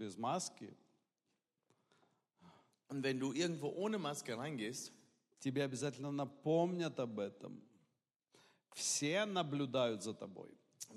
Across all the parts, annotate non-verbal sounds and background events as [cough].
без маски, Und wenn du irgendwo ohne Maske reingehst, тебе обязательно напомнят об этом. Все наблюдают за тобой.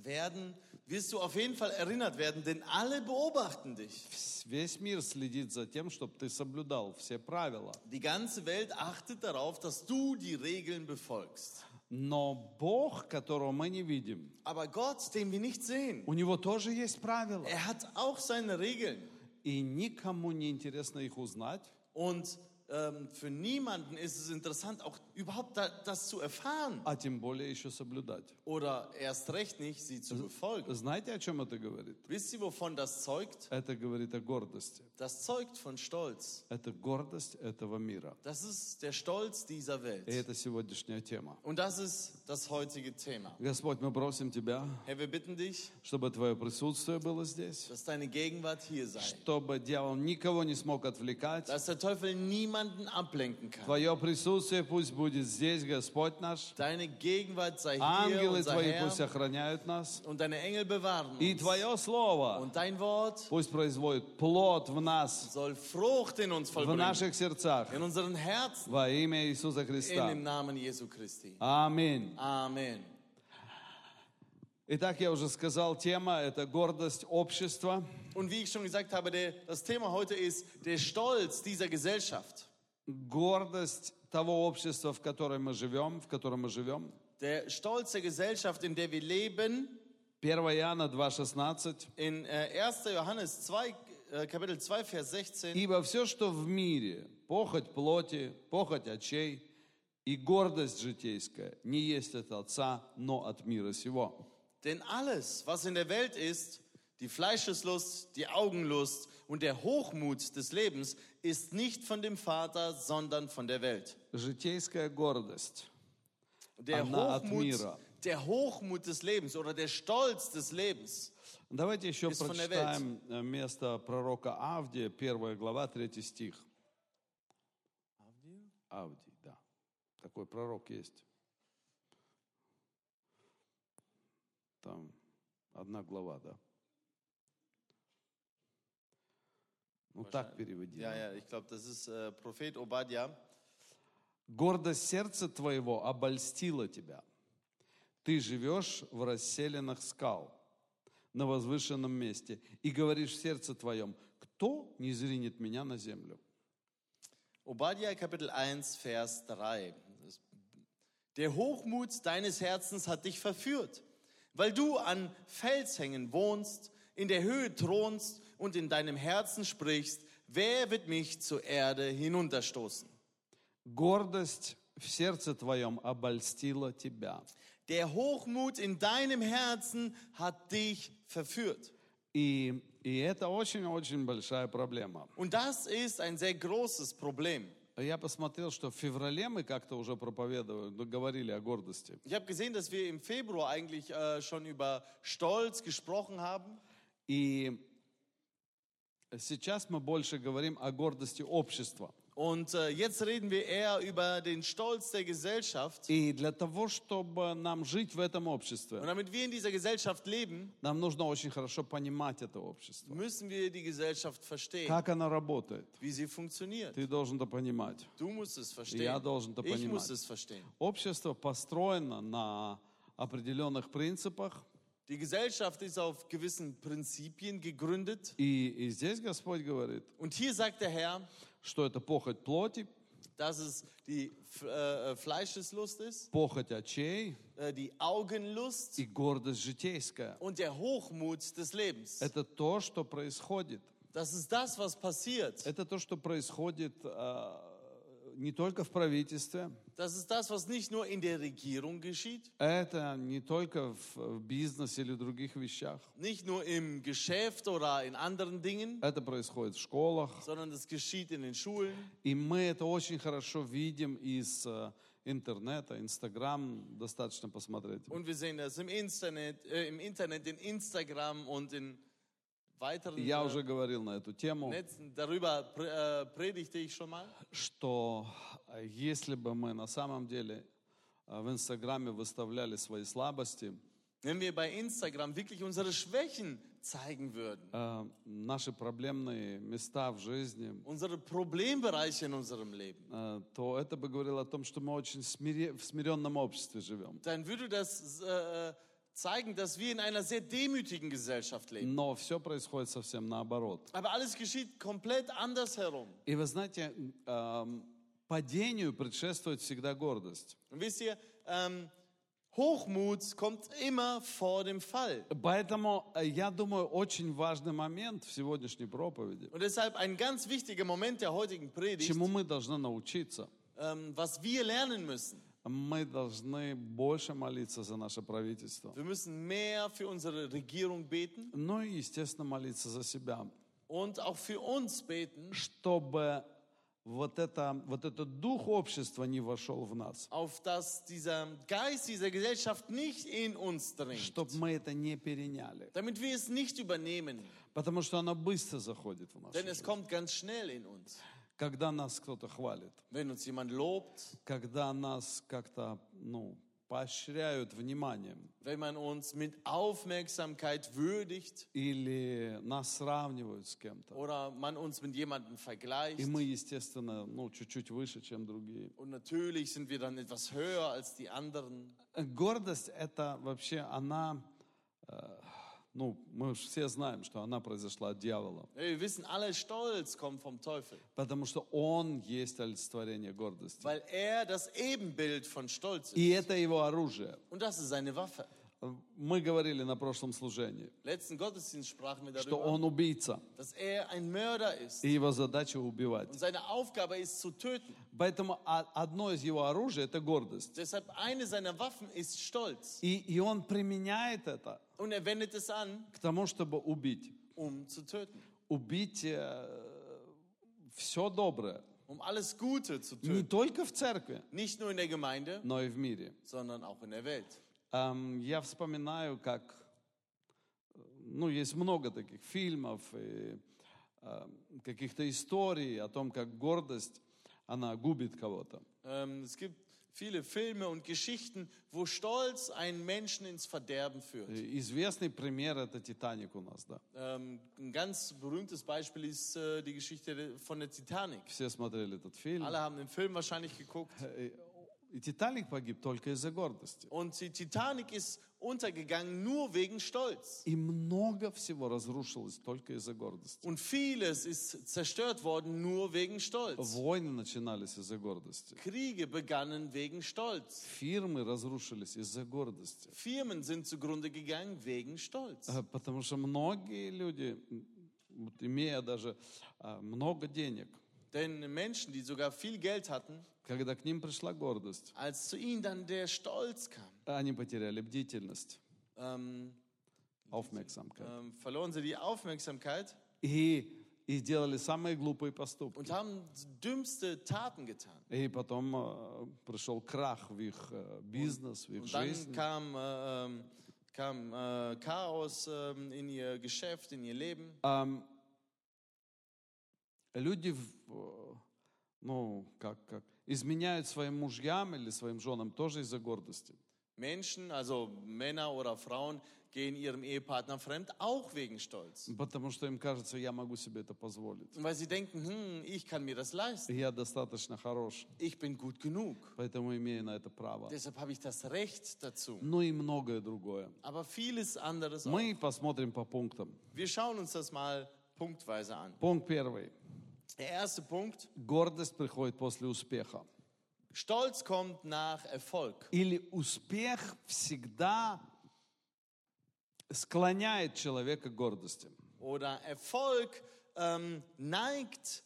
werden, wirst du auf jeden Fall erinnert werden, denn alle beobachten dich. Вс- Весь мир следит за тем, чтобы ты соблюдал все правила. Die ganze Welt achtet darauf, dass du die Regeln befolgst. Но Бог, которого мы не видим, Aber Gott, den wir nicht sehen, у него тоже есть правила. er hat auch seine Regeln. И никому не интересно их узнать. Und ähm, für niemanden ist es interessant, auch überhaupt da, das zu erfahren. а тем более еще соблюдать. Oder erst recht nicht, sie zu befolgen. Знаете, о чем это говорит? Wisst ihr, wovon das zeugt? Это говорит о гордости. Das zeugt von Stolz. Это гордость этого мира. Das ist der Stolz dieser И Welt. это сегодняшняя тема. Und das ist das heutige Thema. Господь, мы просим Тебя, Herr, wir bitten dich, чтобы Твое присутствие было здесь, dass deine Gegenwart hier sei. чтобы дьявол никого не смог отвлекать. Dass der Teufel niemanden ablenken kann. Твое присутствие пусть будет здесь, Господь наш. Deine Gegenwart sei hier, Ангелы unser Твои пусть Herr. охраняют нас. Und deine Engel bewahren И uns. Твое Слово Und dein Wort пусть производит плод в нас, soll Frucht in uns в vollbringen. наших сердцах. In unseren Herzen. Во имя Иисуса In Христа. dem Namen Jesu Christi. Аминь. Amen. Итак, я уже сказал, тема – это гордость общества. Und wie ich schon gesagt habe, der, das Thema heute ist der Stolz dieser Gesellschaft. Гордость того общества, в котором мы живем, в котором мы живем. Der Stolz der Gesellschaft, in der wir leben. 1 Иоанна 2,16. In äh, 1. Johannes 2, äh, Kapitel 2, Vers 16. «Ибо все, что в мире, похоть плоти, похоть очей и гордость житейская, не есть от Отца, но от мира сего». Denn alles, was in der Welt ist, die Fleischeslust, die Augenlust und der Hochmut des Lebens, ist nicht von dem Vater, sondern von der Welt. Житейская гордость. Der Hochmut, der Hochmut des Lebens oder der Stolz des Lebens. Давайте еще der прочитаем э, место пророка Авдия, 1 глава, 3 стих. Авдий, да. Такой пророк есть. Там одна глава, да. Ну так переводи. Ja, ja, ich glaube, das ist äh, Prophet Obadja. Гордость сердца твоего обольстила тебя. Ты живешь в расселенных скал, на возвышенном месте, и говоришь в сердце твоем, кто не зринет меня на землю? Obadja Kapitel 1, Vers 3. Das- Der Hochmut deines Herzens hat dich verführt, weil du an Felshängen wohnst, in der Höhe thronst und in deinem Herzen sprichst, wer wird mich zur Erde hinunterstoßen? Гордость в сердце твоем обольстила тебя. Der Hochmut in deinem Herzen hat dich verführt. И, и это очень-очень большая проблема. Und das ist ein sehr großes Problem. Я посмотрел, что в феврале мы как-то уже проповедовали, ну, говорили о гордости. Ich habe gesehen, dass wir im Februar eigentlich äh, schon über Stolz gesprochen haben. И сейчас мы больше говорим о гордости общества. Und äh, jetzt reden wir eher über den Stolz der Gesellschaft. И для того, чтобы нам жить в этом Und обществе, damit wir in dieser Gesellschaft leben, нам нужно очень хорошо понимать это общество. müssen wir die Gesellschaft verstehen, Как оно работает. wie sie funktioniert. Ты должен это понимать. Du musst es Я verstehen. должен это Ich muss понимать. es verstehen. Общество построено на определенных принципах. Die Gesellschaft ist auf gewissen Prinzipien gegründet. И, и здесь Господь говорит, Und hier sagt der Herr, что это похоть плоти, dass es die F- äh, Fleischeslust ist, похоть очей äh, die Augenlust и гордость житейская. und der Hochmut des Lebens. Это то, что происходит. Das ist das, was passiert. Это то, что происходит э, не только в правительстве, Das ist das, was nicht nur in der Regierung geschieht, это не только в, в бизнесе или других вещах. nicht nur im Geschäft oder in anderen Dingen, Это происходит в школах. sondern es geschieht in den Schulen. И мы это очень хорошо видим из э, интернета, Инстаграм, достаточно посмотреть. Und wir sehen das im Internet, äh, im Internet, in Instagram und in weiteren Я äh, уже говорил на эту тему, Netzen. Darüber pr- äh, predigte ich schon mal. что э, если бы мы на самом деле э, в Инстаграме выставляли свои слабости, Wenn wir bei Instagram wirklich unsere Schwächen zeigen würden, э, наши проблемные места в жизни, unsere Problembereiche in unserem Leben, э, то это бы говорило о том, что мы очень смире- в смиренном обществе живем. dann würde das äh, zeigen, dass wir in einer sehr demütigen Gesellschaft leben. Но все происходит совсем наоборот. Aber alles geschieht komplett andersherum. И вы знаете, эм, падению предшествует всегда гордость. Und wisst ihr, ähm, Hochmut kommt immer vor dem Fall. Поэтому, э, я думаю, очень важный момент в сегодняшней проповеди, Und deshalb ein ganz wichtiger Moment der heutigen Predigt, чему мы должны научиться. ähm, was wir lernen müssen. Мы должны больше молиться за наше правительство. Wir müssen mehr für unsere Regierung beten Ну и, естественно, молиться за себя, und auch für uns beten, чтобы вот, это, вот этот дух общества не вошел в нас, auf dass dieser Geist dieser Gesellschaft nicht in uns dringt, чтобы мы это не переняли, damit wir es nicht übernehmen, потому что оно быстро заходит в нас. denn es kommt ganz schnell in uns. Когда нас кто-то хвалит, Wenn uns jemand lobt, когда нас как-то, ну, поощряют вниманием wenn man uns mit Aufmerksamkeit würdigt или нас сравнивают с кем-то, oder man uns mit jemandem vergleicht. и мы, естественно, ну, чуть-чуть выше, чем другие. Und natürlich sind wir dann etwas höher als die anderen. Гордость это вообще она, э, ну, мы все знаем, что она произошла от дьявола, Wir wissen alle, Stolz kommt vom Teufel, потому что он есть олицетворение гордости. weil er das Ebenbild von Stolz ist. И это его оружие. Und das ist seine Waffe. Мы говорили на прошлом служении, Letzten Gottesdienst sprachen wir что darüber, он убийца, dass er ein Mörder ist. и его задача убивать. Und seine Aufgabe ist zu töten. Поэтому одно из его оружия – это гордость. Deshalb eine seiner Waffen ist Stolz. И, и он применяет это Und er wendet es an, к тому, чтобы убить. um zu töten. Убить все доброе. Um alles Gute zu Не töten. только в церкви, Nicht nur in der Gemeinde, но и в мире. sondern auch in der Welt. Эм, Я вспоминаю, как, э, ну, есть много таких фильмов и эм, каких-то историй о том, как гордость, она губит кого-то. Ähm, es gibt viele Filme und Geschichten, wo Stolz einen Menschen ins Verderben führt. И Известный пример – это «Титаник» у нас, да. Ähm, ein ganz berühmtes Beispiel ist äh, die Geschichte de- von der Titanic. Все смотрели этот фильм. Alle haben den Film wahrscheinlich geguckt. Э, И «Титаник» погиб только из-за гордости. Und die Titanic ist untergegangen nur wegen Stolz. И много всего разрушилось только из-за гордости. Und vieles ist zerstört worden nur wegen Stolz. Войны начинались из-за гордости. Kriege begannen wegen Stolz. Фирмы разрушились из-за гордости. Firmen sind zugrunde gegangen wegen Stolz. Э, Потому что многие люди, имея даже а, много денег, Denn Menschen, die sogar viel Geld hatten, когда к ним пришла гордость, als zu ihnen dann der Stolz kam, они потеряли бдительность, ähm, aufmerksamkeit. ähm, verloren sie die Aufmerksamkeit И, и делали самые глупые поступки. und haben dümmste Taten getan. И потом э, пришел крах в их э, бизнес, в их Und dann жизнь. kam, äh, ähm, kam äh, Chaos ähm, in ihr Geschäft, in ihr Leben. Ам, люди, в- э, ну, как, как, изменяют своим мужьям или своим женам тоже из-за гордости. Menschen, also Männer oder Frauen, gehen ihrem Ehepartner fremd, auch wegen Stolz. Потому что им кажется, я могу себе это позволить. Weil sie denken, hm, ich kann mir das leisten. Я достаточно хорош, Ich bin gut genug. поэтому имею на это право. Deshalb habe ich das Recht dazu. Ну и многое другое. Aber vieles anderes auch. Мы посмотрим по пунктам. Wir schauen uns das mal punktweise an. Пункт первый. Der erste Punkt, Гордость приходит после успеха. Stolz kommt nach Erfolg. Или успех всегда склоняет человека к гордости. Oder Erfolg ähm, neigt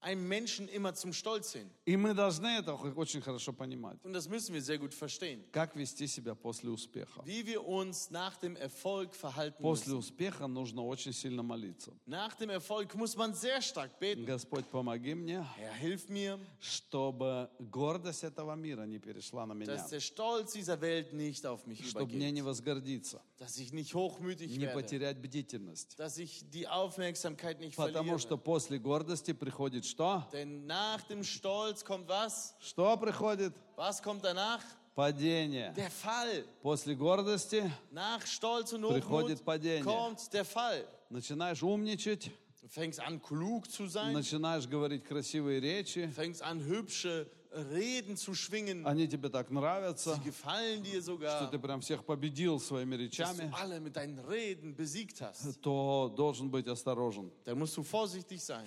einem Menschen immer zum Stolz hin. И мы должны это очень хорошо понимать. Und das müssen wir sehr gut verstehen. Как вести себя после успеха? Wie wir uns nach dem Erfolg verhalten После müssen. успеха нужно очень сильно молиться. Nach dem Erfolg muss man sehr stark beten. Господь, помоги мне, Herr, hilf mir, чтобы гордость этого мира не перешла на меня. dass der Stolz dieser Welt nicht auf mich Чтобы мне не übergeht. возгордиться, Dass ich nicht hochmütig не werde. потерять бдительность. Dass ich die Aufmerksamkeit nicht Потому что verliere. после гордости приходит что? Denn nach dem Stolz kommt was? Что приходит? Was kommt danach? Падение. der Fall. После гордости Nach Stolz und Приходит Hochmut падение. kommt der Fall. начинаешь умничать, Du fängst an, klug zu sein, начинаешь говорить красивые речи, fängst an, hübsche Reden zu schwingen. они тебе так нравятся, Sie gefallen dir что sogar, ты прям всех победил своими dass речами, du alle mit deinen Reden besiegt hast. то должен быть осторожен. Da musst du vorsichtig sein.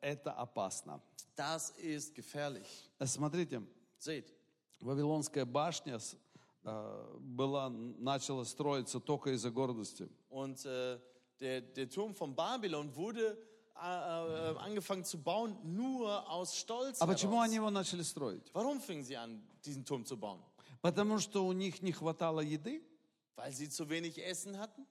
Э, Это опасно. Das ist gefährlich. Э, Смотрите, Seht, Вавилонская башня э, была, начала строиться только из-за гордости. und äh, der, der Turm von Babylon wurde äh, äh, angefangen zu bauen nur aus Stolz. А почему heraus. они его начали строить? Warum fingen sie an, diesen Turm zu bauen? Потому что у них не хватало еды? Weil sie zu wenig Essen hatten?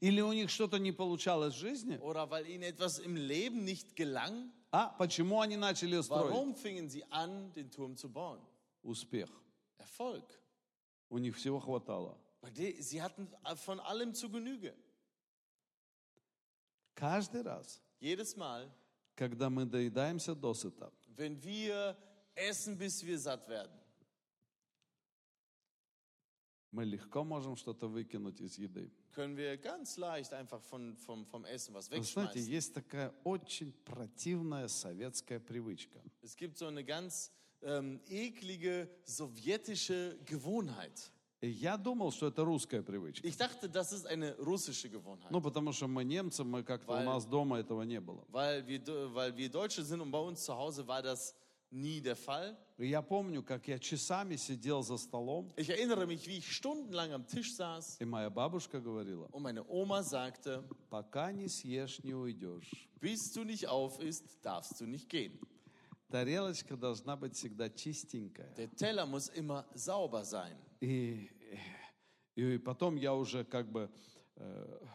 Или у них что-то не получалось в жизни? Oder weil ihnen etwas im Leben nicht gelang? А почему они начали строить? Warum fingen sie an, den Turm zu bauen? Успех. Erfolg. У них всего хватало. Sie hatten von allem zu Genüge. Каждый раз, Jedes Mal, когда мы доедаемся досыта, wenn wir essen, bis wir satt werden, мы легко можем что-то выкинуть из еды. können wir ganz leicht einfach von, vom, vom Essen was Вы знаете, есть такая очень противная советская привычка. Es gibt so eine ganz ähm, eklige sowjetische Gewohnheit. И я думал, что это русская привычка. Ich dachte, das ist eine russische Gewohnheit. Ну, потому что мы немцы, мы как-то у нас дома этого не было. Weil wir, weil wir Deutsche sind und bei uns zu Hause war das nie der Fall. Я помню, как я часами сидел за столом, Ich erinnere mich, wie ich stundenlang am Tisch saß и моя бабушка говорила, und meine Oma sagte, пока не съешь, не уйдешь. bis du nicht auf isst, darfst du nicht gehen. Тарелочка должна быть всегда чистенькая. Der Teller muss immer sauber sein. И, и потом я уже как бы, э,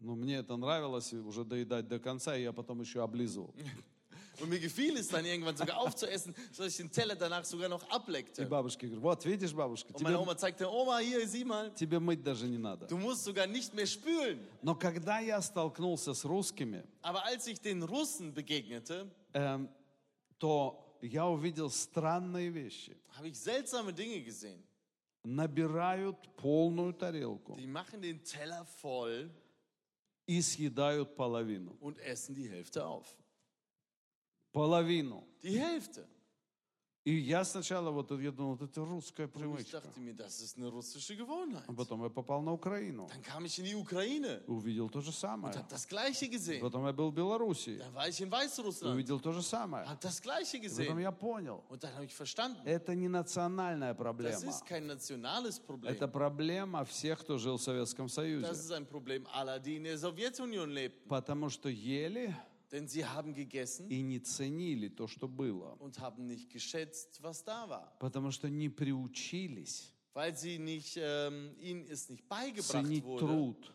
ну, мне это нравилось, уже доедать до конца, и я потом еще облизывал. Und mir gefiel es dann irgendwann sogar aufzuessen, sodass ich den Teller danach sogar noch И ableckte. бабушке говорю, вот видишь, бабушка, Und meine тебе, Oma zeigte, Oma, hier, sieh mal, тебе мыть даже не надо. du musst sogar nicht mehr spülen. Но когда я столкнулся с русскими, Aber als ich den Russen begegnete, эм, то я увидел странные вещи. habe ich seltsame Dinge gesehen. Набирают полную тарелку Die machen den Teller voll и съедают половину. und essen die Hälfte auf. Половину. Die Hälfte. И я сначала вот я думал, вот это русская Und ich привычка. dachte mir, das ist eine russische Gewohnheit. А потом я попал на Украину. Dann kam ich in die Ukraine Увидел то же und самое. habe das Gleiche gesehen. Потом я был в Белоруссии. Dann war ich in Weißrussland, Увидел то же самое. habe das Gleiche И потом gesehen. я понял, Und dann habe ich verstanden, это не национальная das проблема. ist kein nationales Problem. Это проблема всех, кто жил в Советском Das Союзе. ist ein Problem aller, die in der Sowjetunion lebten. Потому что ели Denn sie haben gegessen и не ценили то, что было. und haben nicht geschätzt, was da war. Потому что не приучились Weil sie nicht, ähm, ihnen es nicht beigebracht ценить wurde. труд.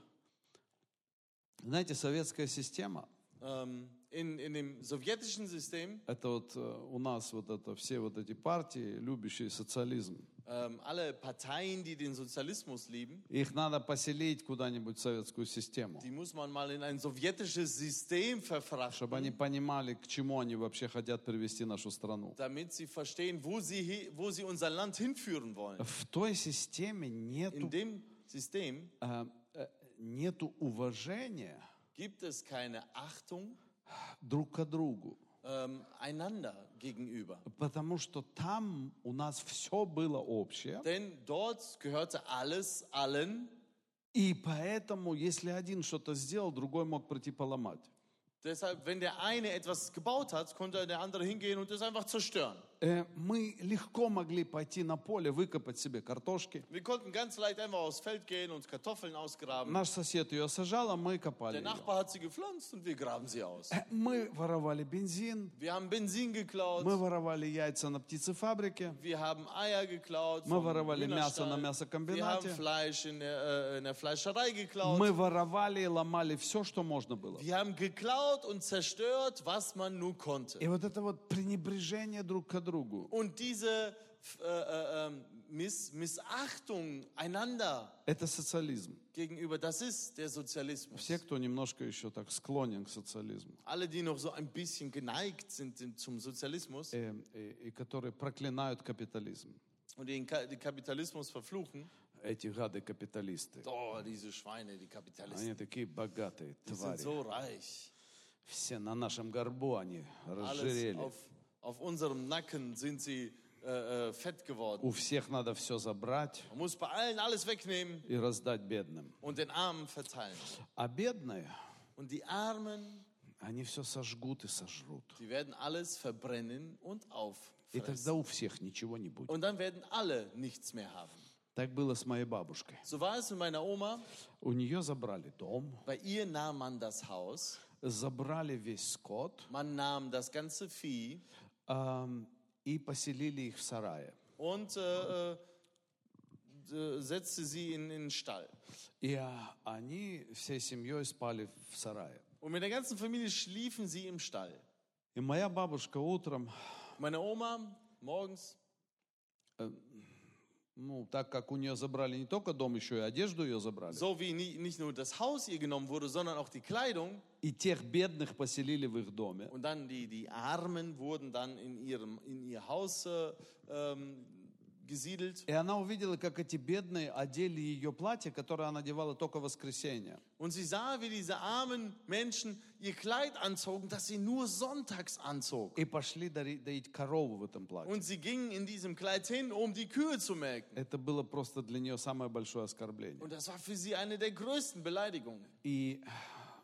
Знаете, советская система, Ähm, in, in dem sowjetischen System, это вот э, у нас вот это, все вот эти партии, любящие социализм, ähm, alle Parteien, die den Sozialismus lieben, их надо поселить куда-нибудь в советскую систему, die muss man mal in ein sowjetisches System verfrachten, чтобы они понимали, к чему они вообще хотят привести нашу страну. damit sie verstehen, wo sie, wo sie unser Land hinführen wollen. В той системе In нету, dem System э, э, нету уважения gibt es keine Achtung друг к другу. ähm, einander gegenüber. Потому что там у нас все было общее. Denn dort gehörte alles allen. И поэтому, если один что-то сделал, другой мог прийти поломать. Deshalb, wenn der eine etwas gebaut hat, konnte der andere hingehen und es einfach zerstören. Э, Мы легко могли пойти на поле, выкопать себе картошки. Wir konnten ganz leicht einfach aufs Feld gehen und Kartoffeln ausgraben. Наш сосед ее сажал, а мы копали Der. Nachbar hat sie gepflanzt und wir graben sie aus. Э, Мы воровали бензин, Wir haben Benzin geklaut, мы воровали яйца на птицефабрике, wir haben Eier geklaut, Мы воровали мясо на мясокомбинате. wir haben Fleisch in der, äh, in der Fleischerei geklaut. мы воровали и ломали все, что можно было. Wir haben geklaut und zerstört, was man nur konnte. И вот это вот пренебрежение друг к другу, Und diese äh, äh, ähm, Miss, Missachtung einander Это социализм. gegenüber. Das ist der Sozialismus. Все, кто немножко еще так склонен к социализму, Alle, die noch so ein bisschen geneigt sind zum Sozialismus э, э, и которые проклинают капитализм. und den, Ka den Kapitalismus verfluchen, Эти гады-капиталисты. oh, diese Schweine, die Kapitalisten, Они такие богатые die sind твари. so reich. Все на нашем горбу они разжирели. auf, auf unserem Nacken sind sie äh, äh, fett geworden. У всех надо все забрать Man muss bei allen alles wegnehmen и раздать бедным. und den Armen verteilen. А бедные, Und die Armen, они все сожгут и сожрут. die werden alles verbrennen und И auffressen. тогда у всех ничего не будет. Und dann werden alle nichts mehr haben. Так было с моей бабушкой. So war es mit meiner Oma. У нее забрали дом, Bei ihr nahm man das Haus, забрали весь скот man nahm das ganze Vieh ам, и поселили их в сарае. und äh, äh, äh, setzte sie in, in den Stall. И а, они всей семьей спали в сарае. Und mit der ganzen Familie schliefen sie im Stall. И моя бабушка утром, Meine Oma morgens, ну, так как у нее забрали не только дом, еще и одежду ее забрали, so wie nie, nicht nur das Haus ihr genommen wurde, sondern auch die Kleidung. и тех бедных поселили в их доме, Und dann die, die Armen wurden dann in, ihrem, in ihr Haus äh, ähm, gesiedelt. И она увидела, как эти бедные одели ее платье, которое она надевала только в воскресенье. Und sie sah, wie diese armen Menschen ihr Kleid anzogen, das sie nur sonntags anzog. И пошли доить корову в этом платье. Und sie gingen in diesem Kleid hin, um die Kühe zu melken. Это было просто для нее самое большое оскорбление. Und das war für sie eine der größten Beleidigungen. И,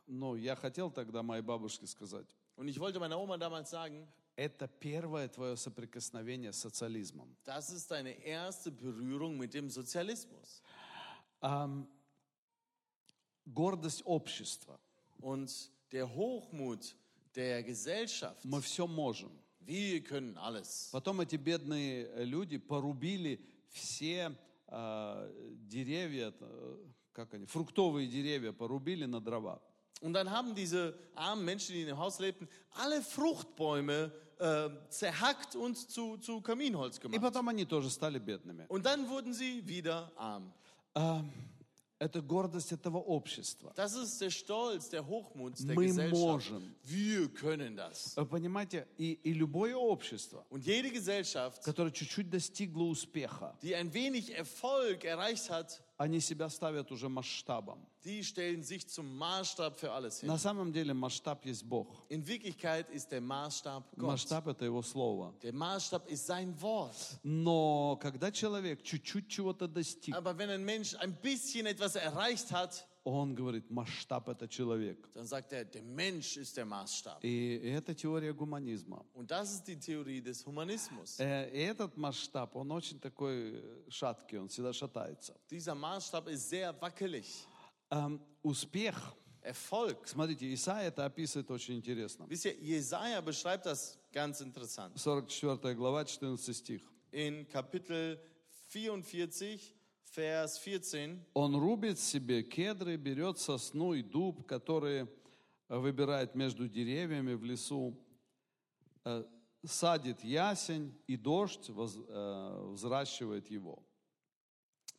ну, я хотел тогда моей бабушке сказать, Und ich wollte meiner Oma damals sagen, это первое твое соприкосновение с социализмом. das ist deine erste Berührung mit dem Sozialismus. Ам, гордость общества. Und der Hochmut der Gesellschaft. Мы все можем. Wir können alles. Потом эти бедные э, люди порубили все а, деревья, э, как они, фруктовые деревья порубили на дрова. Und dann haben diese armen Menschen, die in dem Haus lebten, alle Fruchtbäume äh, zerhackt und zu, zu Kaminholz И gemacht. потом они тоже стали бедными. Und dann wurden sie wieder arm. А, это гордость этого общества. Das ist der Stolz, der Hochmut der Мы Gesellschaft. можем. Wir können das. Вы понимаете, и, и любое общество, Und jede Gesellschaft, которое чуть-чуть достигло успеха, die ein wenig Erfolg erreicht hat, они себя ставят уже масштабом. die stellen sich zum Maßstab für alles hin. На самом деле масштаб есть Бог. In Wirklichkeit ist der Maßstab Gott. Масштаб это Его Слово. Der Maßstab ist sein Wort. Но когда человек чуть-чуть чего-то достиг, Aber wenn ein Mensch ein bisschen etwas erreicht hat, он говорит, масштаб это человек. dann sagt er, der Mensch ist der Maßstab. И это теория гуманизма. Und das ist die Theorie des Humanismus. Э, И этот масштаб, он очень такой э, шаткий, он всегда шатается. Dieser Maßstab ist sehr wackelig. Эм, Успех, Erfolg. смотрите, Исаия это описывает очень интересно. Wisst ihr, Jesaja beschreibt das ganz interessant. 44 глава, 14 стих. In Kapitel 44, Vers 14. Он рубит себе кедры, берет сосну и дуб, которые э, выбирает между деревьями в лесу, э, садит ясень, и дождь воз- э, взращивает его.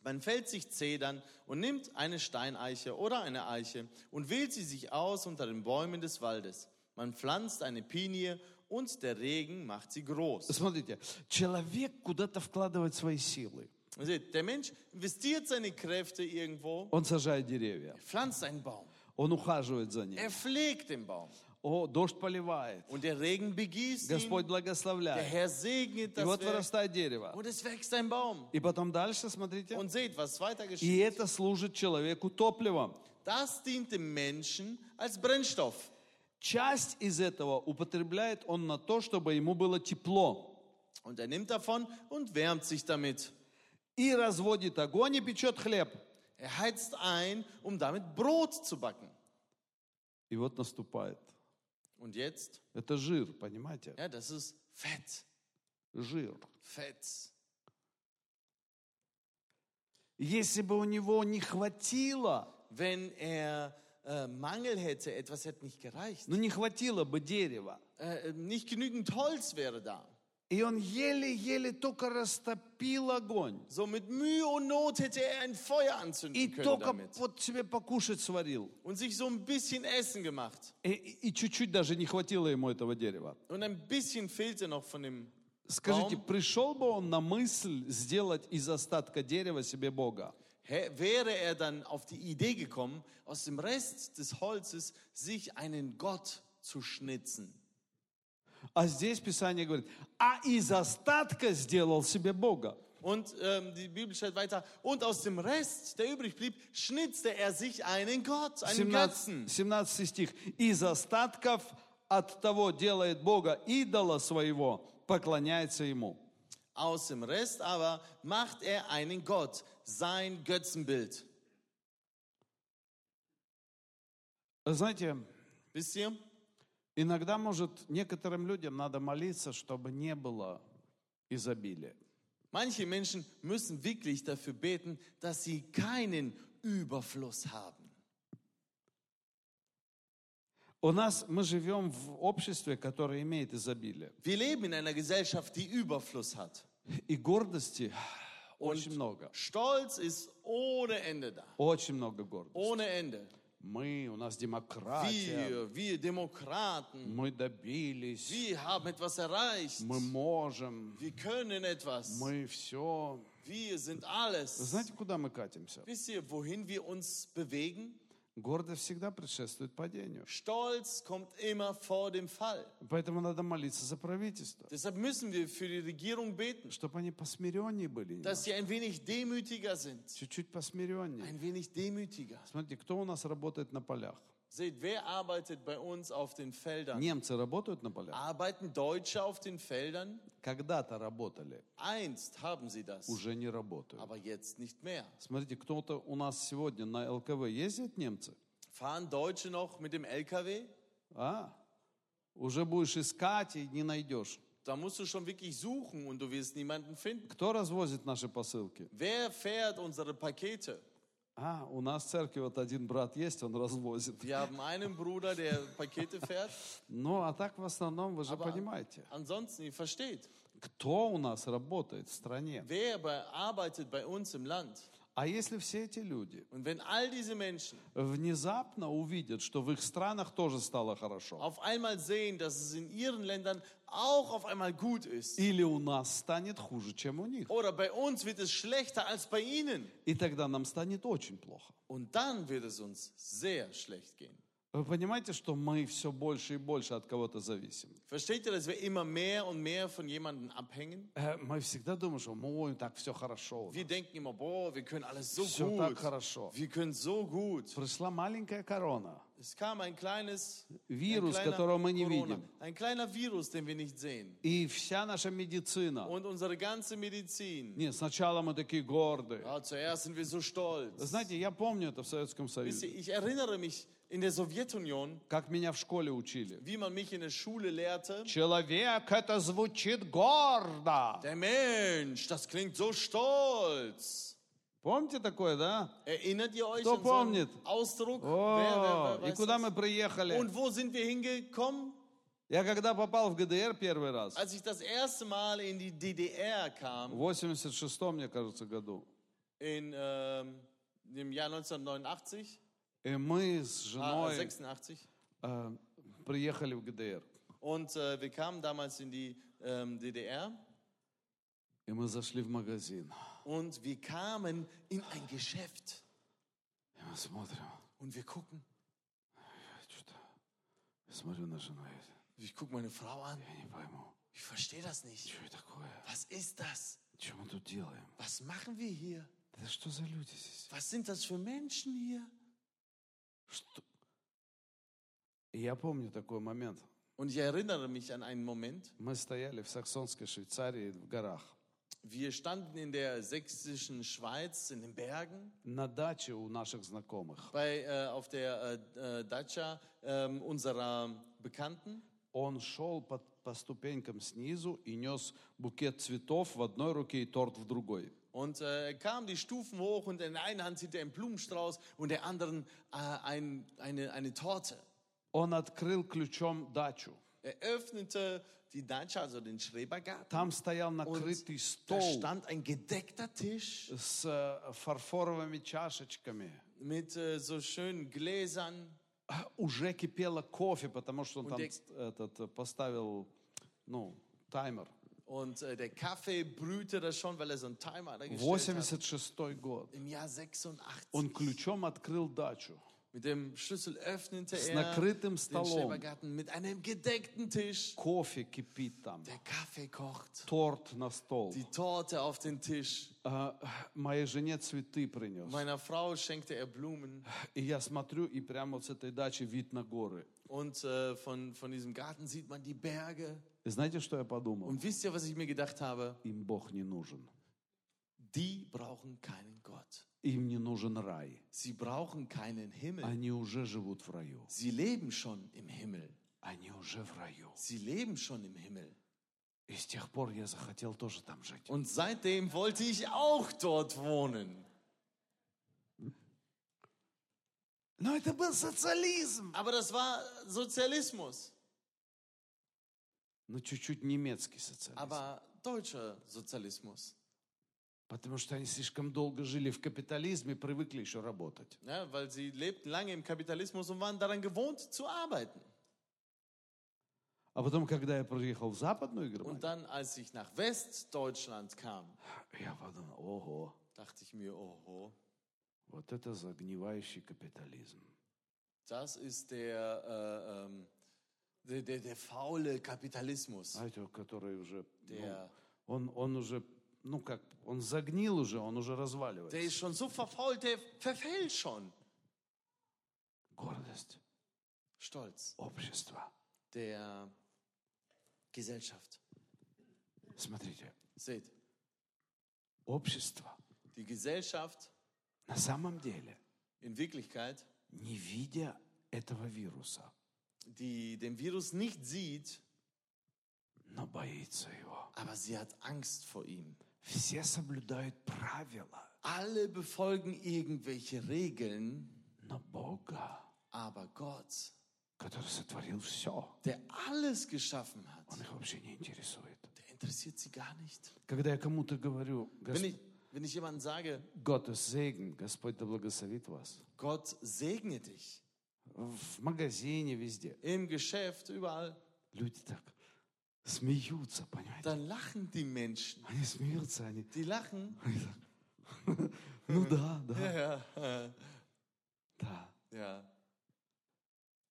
Man fällt sich Zedern und nimmt eine Steineiche oder eine Eiche und wählt sie sich aus unter den Bäumen des Waldes. Man pflanzt eine Pinie und der Regen macht sie groß. Смотрите, человек куда-то вкладывает свои силы. Seht, der Mensch investiert seine Kräfte irgendwo, Он сажает деревья, pflanzt einen Baum, он ухаживает за ним. er pflegt den Baum О, дождь поливает, und der Regen begießt Господь der благословляет. Herr segnet И das вот Werk вырастает дерево. und es wächst ein Baum. И потом дальше, смотрите, Und seht, was weiter и geschieht. это служит человеку топливом. Das dient dem Menschen als Brennstoff. Часть из этого употребляет он на то, чтобы ему было тепло. Und er nimmt davon und wärmt sich damit. И разводит огонь и печет хлеб. Er heizt ein, um damit Brot zu backen. И вот наступает. Und jetzt, Это жир, понимаете? ja, das ist Fett. Жир. Fett. Если бы у него не хватило, Wenn er äh, Mangel hätte, etwas hätte nicht gereicht. ну не хватило бы дерева, Äh, nicht genügend Holz wäre da. И он еле-еле только растопил огонь. So mit Mühe und Not hätte er ein Feuer И anzünden können только damit. вот себе покушать сварил. Und sich so ein bisschen Essen gemacht. И, и чуть-чуть даже не хватило ему этого дерева. Und ein bisschen fehlte noch von dem Скажите, Baum. пришел бы он на мысль сделать из остатка дерева себе Бога? Wäre er dann auf die Idee gekommen, aus dem Rest des Holzes sich einen Gott zu schnitzen? А здесь Писание говорит, а из остатка сделал себе Бога. Und ähm, die Bibel stellt weiter, und aus dem Rest, der übrig blieb, schnitzte er sich einen Gott, einen 17, Götzen. 17 стих. Из остатков от того делает Бога идола своего, поклоняется ему. Aus dem Rest aber macht er einen Gott, sein Götzenbild. Знаете, Wisst ihr? Иногда, может, некоторым людям надо молиться, чтобы не было изобилия. Manche Menschen müssen wirklich dafür beten, dass sie keinen Überfluss haben. У нас, мы живем в обществе, которое имеет изобилие. Wir leben in einer Gesellschaft, die Überfluss hat. И гордости очень много. Stolz ist ohne Ende da. Очень много гордости. Ohne Ende. Мы, у нас демократия, Wir, wir Demokraten, мы добились, wir haben etwas erreicht. мы можем, Wir können etwas. мы все. Wir sind alles. знаете, куда мы катимся? Wisst ihr, wohin wir uns bewegen? Гордость всегда предшествует падению. Stolz kommt immer vor dem Fall. Поэтому надо молиться за правительство, Deshalb müssen wir für die Regierung beten, чтобы они посмиреннее были. dass sie ein wenig demütiger sind. Чуть-чуть посмиреннее. Ein wenig demütiger. Смотрите, кто у нас работает на полях? Seht, wer arbeitet bei uns auf den Feldern? Немцы работают на полях? Arbeiten Deutsche auf den Feldern? Когда-то работали, Einst haben sie das, уже не работают. aber jetzt nicht mehr. Смотрите, кто-то у нас сегодня на ЛКВ ездят немцы? Fahren Deutsche noch mit dem LKW? А? Уже будешь искать и не найдешь. Da musst du schon wirklich suchen und du wirst niemanden finden. Кто развозит наши посылки? Wer fährt unsere Pakete? А, у нас в церкви вот один брат есть, он развозит. Wir haben einen Bruder, der Pakete fährt. Ну, а так в основном, вы же Aber понимаете, ansonsten, ihr versteht, кто у нас работает в стране. wer bei, arbeitet bei uns im Land? А если все эти люди Und wenn all diese Menschen внезапно увидят, что в их странах тоже стало хорошо, auf einmal sehen, dass es in ihren Ländern auch auf einmal gut ist, или у нас станет хуже, чем у них, oder bei uns wird es schlechter als bei ihnen, и тогда нам станет очень плохо. und dann wird es uns sehr schlecht gehen. Вы понимаете, что мы все больше и больше от кого-то зависим? Versteht ihr, dass wir immer mehr und mehr von jemandem abhängen? Э, Мы всегда думаем, что ой, так все хорошо. у Wir нас. denken immer, boah, wir können alles so Все так хорошо. Wir können so gut. Пришла маленькая корона, Es kam ein kleines вирус, ein которого мы не Corona, видим. ein kleiner Virus, den wir nicht sehen. И вся наша медицина. Und unsere ganze Medizin. Нет, sначала мы такие гордые. Ja, zuerst sind wir so stolz. Знаете, я помню это в Советском Wisst ihr, Союзе, ich erinnere mich in der Sowjetunion, как меня в школе учили. wie man mich in der Schule lehrte. Человек это звучит гордо. Der Mensch, das klingt so stolz. Помните такое, да? Erinnert ihr euch Кто an so помнит? Ausdruck? О, wer, wer, wer и куда das? мы приехали? Und wo sind wir hingekommen? Я когда попал в ГДР первый раз, Als ich das erste Mal in die DDR kam, в 86-м, мне кажется, году, in ähm, im Jahr 1989, и мы с ah, женой 86, э, приехали в ГДР. und äh, wir kamen damals in die ähm, DDR И мы зашли в магазин. und wir kamen in ein Geschäft И мы смотрим. und wir gucken, Что-то... Я смотрю на жену. Я, ich gucke meine Frau an, я не пойму, ich verstehe das nicht. что это такое? Was ist das? Что мы тут делаем? Was machen wir hier? Это что за люди здесь? Was sind das für Menschen hier? Что? Я помню такой момент. Und ich erinnere mich an einen Moment. Мы стояли в саксонской Швейцарии в горах. Wir standen in der sächsischen Schweiz in den Bergen На даче у наших знакомых. bei, äh, auf der äh, äh, Dacia ähm, unserer Bekannten. Он шел по, по ступенькам снизу и нес букет цветов в одной руке и торт в другой. Und äh, er kam die Stufen hoch und in der einen Hand hielt er einen Blumenstrauß und der anderen äh, ein, eine, eine Torte. Он открыл ключом дачу. Er öffnete die Datscha, also den Schrebergarten. Там стоял Und накрытый da стол stand ein gedeckter Tisch с э, фарфоровыми чашечками. mit äh, so schönen Gläsern. А, Уже кипело кофе, потому что он Und там der- ц- этот, э, поставил ну, таймер. Und äh, der Kaffee brühte das schon, weil er so einen Timer da gestellt hat. 86 gод. Im Jahr 86. Он ключом открыл дачу. Mit dem Schlüssel öffnete С er накрытым den столом. Schrebergarten mit einem gedeckten Tisch. Кофе кипит там. Der Kaffee kocht. Торт на стол. Die Torte auf den Tisch. А, Моей жене цветы принес. Meiner Frau schenkte er Blumen. И я смотрю, и прямо вот с этой дачи вид на горы. Und äh, von, von diesem Garten sieht man die Berge. И знаете, что я подумал? Und wisst ihr, was ich mir gedacht habe? Им Бог не нужен. Die brauchen keinen Gott. Им не нужен рай. Sie brauchen keinen Himmel. Они уже живут в раю. Sie leben schon im Himmel. Они уже в раю. Sie leben schon im Himmel. И с тех пор я захотел тоже там жить. Und seitdem wollte ich auch dort wohnen. Но это был социализм. Aber das war Sozialismus. Но чуть-чуть немецкий социализм. Aber deutscher Sozialismus. Потому что они слишком долго жили в капитализме, привыкли еще работать. Ja, weil sie lebten lange im Kapitalismus und waren daran gewohnt zu arbeiten. А потом, когда я приехал в Западную Германию, Und dann, als ich nach Westdeutschland kam, я подумал, ого, dachte ich mir, oho, вот это загнивающий капитализм. das ist der, äh, ähm, der, der, der faule Kapitalismus. Знаете, который уже, ну, Der, он, он уже, ну как, он загнил уже, он уже der разваливается. ist schon so verfault, der verfällt schon. Гордость, Stolz общество. der Gesellschaft. Смотрите, Seht, общество die Gesellschaft на самом деле, in Wirklichkeit, не видя этого вируса, die den Virus nicht sieht, но боится его. aber sie hat Angst vor ihm. Все соблюдают правила, Alle befolgen irgendwelche Regeln, но Бога, aber Gott, который сотворил все, der alles geschaffen hat, он их вообще не интересует. der interessiert sie gar nicht. Когда я кому-то говорю, Wenn «Гос- ich, wenn ich jemandem sage, Gottes Segen, Господь да благословит вас, Gott segne dich, в магазине, везде, im Geschäft, überall, люди так Смеются, понимаете? dann lachen die Menschen. Они смеются, они, Die lachen. они так, [laughs] ну да, да, Ja, [laughs] ja, да. ja.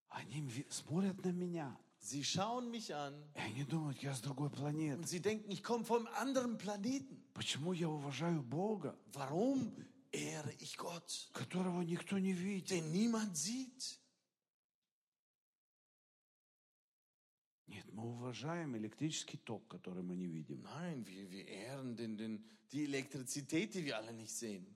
Они ви- смотрят на меня, Sie schauen mich an и они думают, я с другой планеты. und sie denken, ich komme vom anderen Planeten. Почему я уважаю Бога, Warum ehre ich Gott, которого никто не видит? den niemand sieht? Мы уважаем электрический ток, который мы не видим. Nein, wir, wir ehren den, den, die Elektrizität, die wir alle nicht sehen.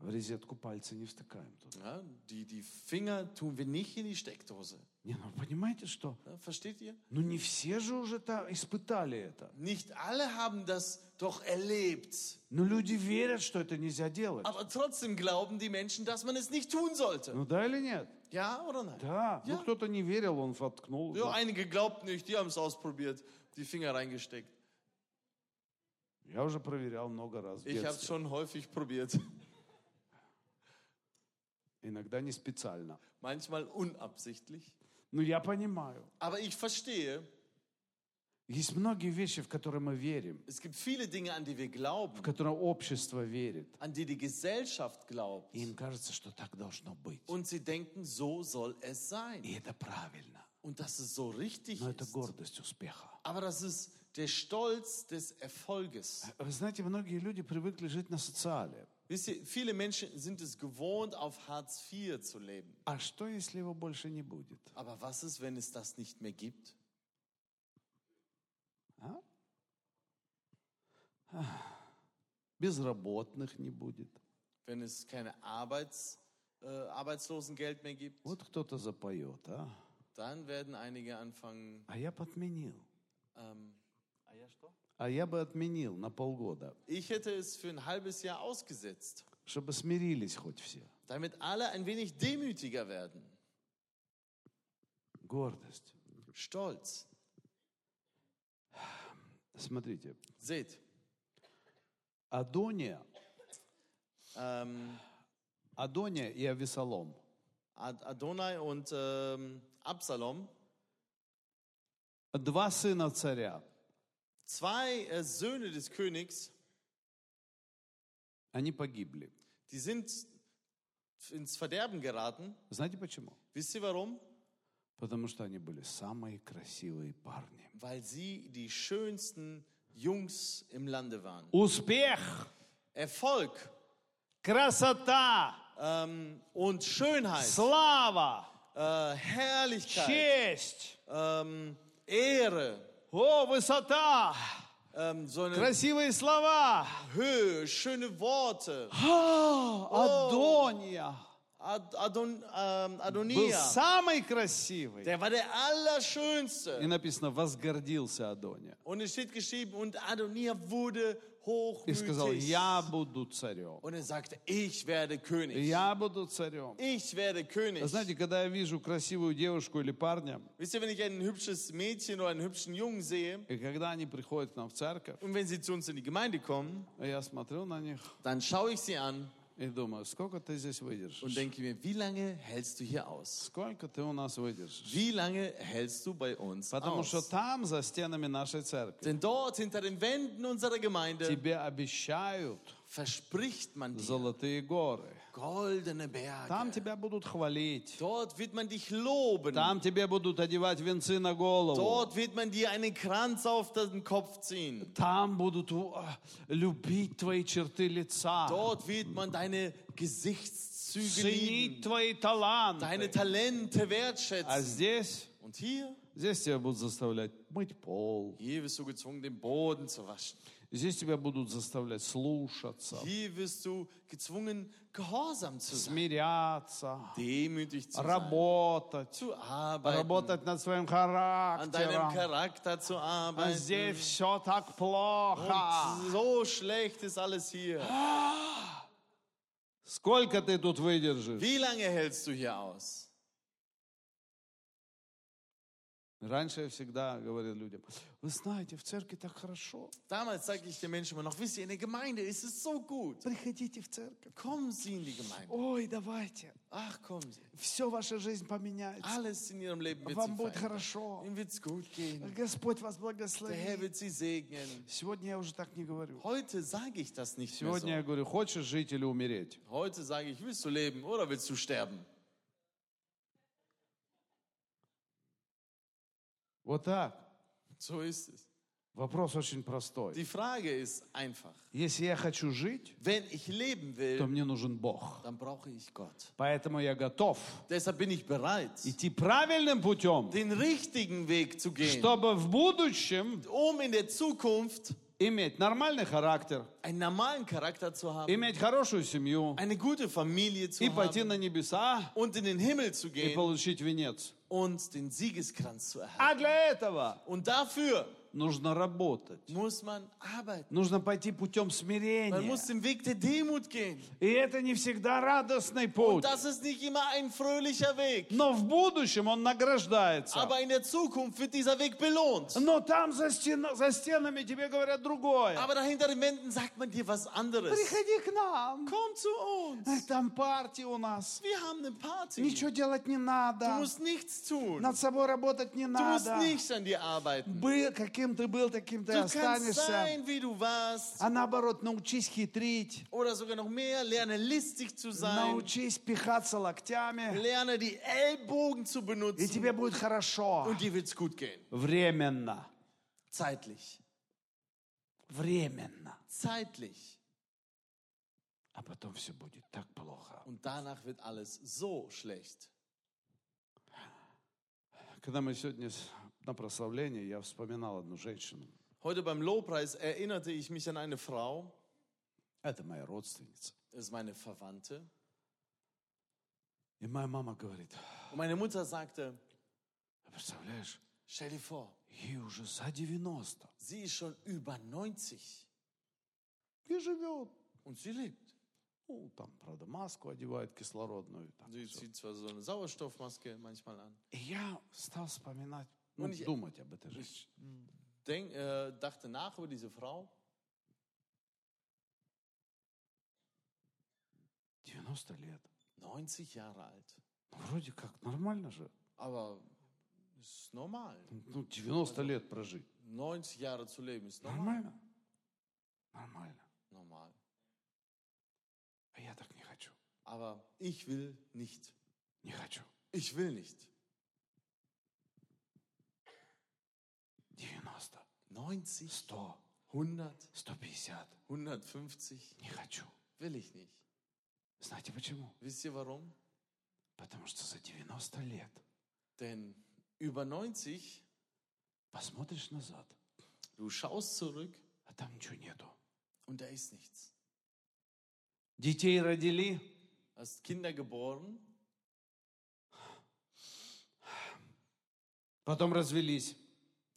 В розетку пальцы не втыкаем тут. Ja, die, die Finger tun wir nicht in die Steckdose. Не, ну понимаете что? Ja, versteht ihr? Ну не все же уже та- испытали это. Nicht alle haben das doch erlebt. Но люди верят, что это нельзя делать. Aber trotzdem glauben die Menschen, dass man es nicht tun sollte. Ну да или нет? Ja oder nein? Да. Ну Ja. кто-то не верил, он воткнул. Ja, einige glaubten nicht, die haben es ausprobiert, die Finger reingesteckt. Я уже проверял много раз Ich habe schon häufig probiert. Иногда не специально. Manchmal unabsichtlich. Но я понимаю. Aber ich verstehe, Есть многие вещи, в которые мы верим, es gibt viele Dinge, an die wir в glauben, которые общество верит. an die die Gesellschaft glaubt. И им кажется, что так должно быть. Und sie denken, so soll es sein. И это правильно. Und dass es so richtig Но это ist. гордость успеха. Aber das ist der Stolz des Erfolges. Вы знаете, многие люди привыкли жить на социале. Wisst ihr, viele Menschen sind es gewohnt, auf Hartz IV zu leben. А что, если его больше не будет? Aber was ist, wenn es das nicht mehr gibt? А? Ах, Безработных не будет. Wenn es keine Arbeits, äh, Arbeitslosengeld mehr gibt? Вот кто-то запоет, а? Dann werden einige anfangen. А я бы отменил. Ähm, А я Бы отменил на полгода, ich hätte es für ein halbes Jahr ausgesetzt, чтобы смирились хоть все. damit alle ein wenig demütiger werden. Гордость. Stolz. Смотрите, Seht, Адония, ähm, Адония и Авесолом. Ad- Adonai und ähm, Absalom, Два сына царя. zwei äh, Söhne des Königs, Они погибли. die sind ins Verderben geraten. Знаете почему? Wisst ihr warum? Потому что они были самые красивые парни. Weil sie die schönsten Jungs im Lande waren. Успех, Erfolg красота, ähm, und Schönheit, слава, äh, Herrlichkeit, честь, ähm, Ehre, О, высота, ähm, so красивые слова. Höhe, schöne Worte. А, Адония Ad Adon ähm, был Adonia, самый красивый. der war der Allerschönste. И написано, возгордился Адония. Und es steht geschrieben, und Adonia wurde И сказал, hochmütig. я буду царем. Und er sagte, ich werde König. Я буду царем. Ich werde König. Вы знаете, когда я вижу красивую девушку или парня, Wisst ihr, wenn ich ein hübsches Mädchen oder einen hübschen Jungen sehe, и когда они приходят к нам в церковь, und wenn sie zu uns in die Gemeinde kommen, я смотрю на них dann schaue ich sie an и думаю, сколько ты здесь und выдержишь? denke mir, wie lange hältst du hier aus? Сколько ты у нас выдержишь? Wie lange hältst du bei uns Потому что aus? там, за стенами нашей церкви, Denn dort hinter den Wänden unserer Gemeinde тебе обещают verspricht man dir золотые горы. goldene Там Berge. тебя будут хвалить. Dort wird man dich loben. Там тебе будут одевать венцы на голову. Dort wird man dir einen Kranz auf den Kopf ziehen. Там будут а, любить твои черты лица. Dort wird man deine Gesichtszüge Ценить lieben, твои deine таланты. Talente А wertschätzen. здесь, Und hier, здесь тебя будут заставлять мыть пол. hier wirst du gezwungen, den Boden zu waschen. Здесь тебя будут заставлять слушаться, Hier wirst du gezwungen, gehorsam zu sein, смиряться, demütig zu sein, работать, zu arbeiten, работать над своим an deinem характером. Charakter zu А arbeiten. здесь все так плохо. Und so schlecht ist alles hier. Сколько ты тут выдержишь? Wie lange hältst du hier aus? Раньше я всегда говорил людям, вы знаете, в церкви так хорошо. Damals sage ich den Menschen immer noch, wisst ihr, in der Gemeinde ist es so gut. Приходите в церковь. Kommen Sie in die Gemeinde. Ой, давайте. Ach, kommen Sie. Все ваша жизнь поменяется. Alles in Ihrem Leben wird Вам будет хорошо. Ihnen wird es gut gehen. Господь вас Der Herr благословит. wird Sie segnen. Сегодня я уже так не говорю. Heute sage ich das nicht mehr Сегодня я so. говорю, хочешь жить или умереть? Heute sage ich, willst du leben oder willst du sterben? Вот так. So ist es. Вопрос очень простой. Die Frage ist einfach. Если я хочу жить, Wenn ich leben то will, мне нужен Бог. dann brauche ich Gott. Поэтому я готов Deshalb bin ich bereit, идти правильным путем, den richtigen Weg zu gehen, чтобы в будущем um in der Zukunft иметь нормальный характер, einen normalen Charakter zu haben, иметь хорошую семью eine gute Familie zu и пойти haben на небеса und in den Himmel zu и gehen получить венец. uns den Siegeskranz zu erhalten. Und dafür нужно работать. muss man arbeiten. Нужно пойти путем Man смирения. muss den Weg der Demut gehen. И это не всегда радостный Und путь. das ist nicht immer ein fröhlicher Weg. Но в будущем он награждается. Aber in der Zukunft wird dieser Weg belohnt. Но там за, стен- за стенами тебе говорят другое. Aber dahinter den Wänden sagt man dir was anderes. Приходи к нам. Komm zu uns. Там партия у нас. Wir haben eine Party. Ничего делать не Du надо. musst nichts tun. Над собой работать не Du musst надо. nicht an dir arbeiten. Был, каким ты был, таким ты kannst останешься. sein, wie du warst. А наоборот, научись хитрить. Oder sogar noch mehr. Lerne listig zu sein. Научись пихаться локтями. Lerne die Ellbogen zu И benutzen. тебе будет хорошо. Und dir wird's gut gehen. Временно. Zeitlich. Временно. Zeitlich. А потом все будет так плохо. Und danach wird alles so schlecht. Когда мы сегодня на прославлении, я вспоминал одну женщину. Heute beim Lobpreis erinnerte ich mich an eine Frau. Это моя родственница. Das ist meine Verwandte. И моя мама говорит, Und meine Mutter sagte, представляешь, stell dir vor, ей уже за 90. sie ist schon über 90 И живет. und sie lebt. Ну, там, правда, маску одевает кислородную. так Sie всё. zieht zwar so eine Sauerstoffmaske manchmal an. И я стал вспоминать, ну, Ну, не- думать об этой женщине. denk, äh, dachte nach über diese Frau. 90 лет. 90 Jahre alt. Ну, вроде как, нормально же. Aber ist normal. Ну, 90 лет прожить. 90 Jahre zu leben ist normal. Нормально? Нормально. Normal. А я так не хочу. Aber ich will nicht. Не хочу. Ich will nicht. 90, 90, 100, 100, 150. 150 Не хочу. will ich nicht. Знаете почему? Wisst ihr warum? Потому что за 90 лет Denn über 90, посмотришь назад, du schaust zurück а там ничего нету. und da ist nichts. Детей родили, Hast Kinder geboren, потом развелись.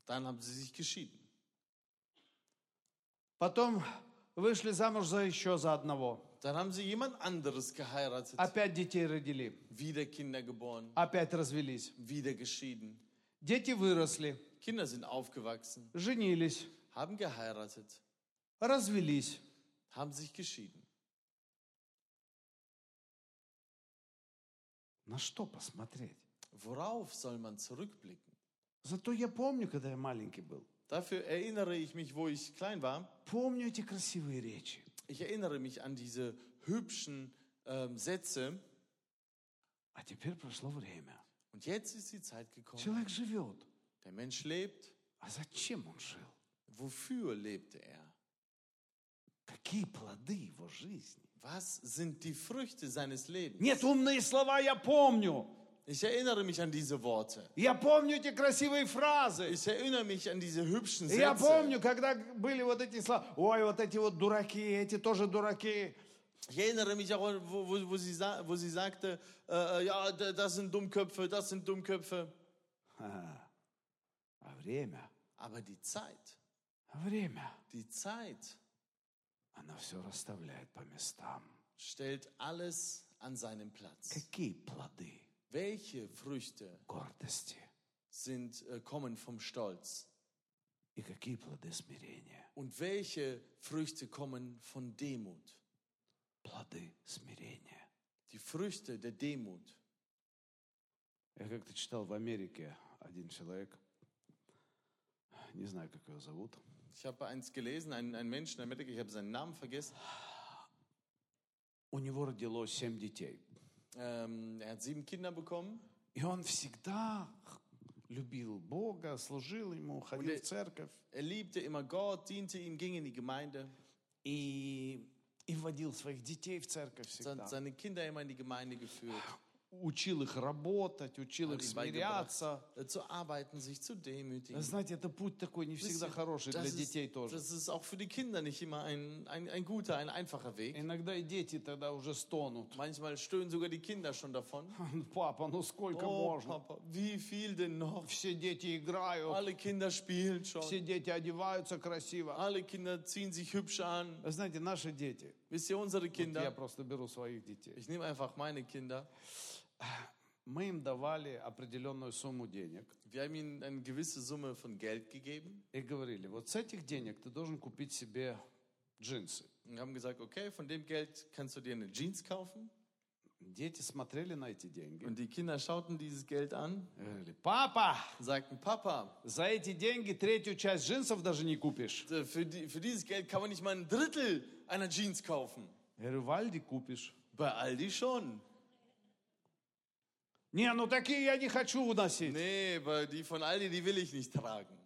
dann haben sie sich geschieden. Потом вышли замуж за еще за одного. Dann haben sie jemand anderes geheiratet, Опять детей родили. wieder Kinder geboren, Опять развелись. wieder geschieden. Дети выросли, Kinder sind aufgewachsen, женились, haben geheiratet, развелись. haben sich geschieden. На что посмотреть? Worauf soll man zurückblicken? Зато я помню, когда я маленький был. Dafür erinnere ich mich, wo ich klein war. Помню эти красивые речи. Ich erinnere mich an diese hübschen ähm, Sätze. А теперь прошло время. Und jetzt ist die Zeit gekommen. Человек живет. Der Mensch lebt. А зачем он жил? Wofür lebte er? Какие плоды его жизни? Was sind die Früchte seines Lebens? Нет, умные слова я помню. Ich erinnere mich an diese Worte. Я помню эти красивые фразы. Ich erinnere mich an diese hübschen И я Sätze. помню, когда были вот эти слова. Ой, вот эти вот дураки, эти тоже дураки. Ich erinnere mich auch, wo, wo, wo, sie, sa- wo sie sagte, äh, ja, d- das sind Dummköpfe, das sind Dummköpfe. А, а время, Aber die Zeit, время, die Zeit оно все расставляет по местам. stellt alles an seinen Platz. Какие плоды Welche Früchte гордости sind, äh, kommen vom Stolz? и какие плоды смирения? Und welche Früchte kommen von Demut? Плоды смирения. Die Früchte der Demut. Я как-то читал в Америке один человек, не знаю, как его зовут, Ich habe eins gelesen, ein, ein Mensch in Amerika, ich habe seinen Namen vergessen. у него родилось семь детей. Ähm, er hat sieben Kinder bekommen И он всегда любил Бога, служил Ему, ходил в церковь Er liebte immer Gott, diente ihm, ging in die Gemeinde, и, и вводил своих детей в церковь hat всегда. seine Kinder immer in die Gemeinde geführt, Учил их работать, учил их смиряться. äh, zu arbeiten, sich zu demütigen. Знаете, это путь такой не всегда хороший для детей тоже. das ist auch für die Kinder nicht immer ein, ein, ein guter, ein einfacher Weg. Иногда и дети тогда уже стонут. Manchmal stöhnen sogar die Kinder schon davon. Папа, ну сколько Oh, можно? Papa, wie viel denn noch? Все дети играют, Alle Kinder spielen schon. все дети одеваются красиво. Alle Kinder ziehen sich hübsch an. Знаете, наши дети, Wisst ihr, unsere вот я Kinder, просто беру своих детей, ich nehme einfach meine Kinder, мы им давали определенную сумму денег wir haben ihnen eine gewisse Summe von Geld gegeben и говорили, вот с этих денег ты должен купить себе джинсы. und haben gesagt, okay, von dem Geld kannst du dir eine Jeans kaufen. Дети смотрели на эти деньги Und die Kinder schauten dieses Geld an и говорили, папа, und sagten, Papa, за эти деньги третью часть джинсов даже не купишь. äh, für, die, für dieses Geld kann man nicht mal ein Drittel einer Jeans kaufen. Я говорю, в Альди купишь. Bei Aldi schon. Не, ну такие я не хочу уносить. Nee, aber die von Aldi, die will ich nicht tragen.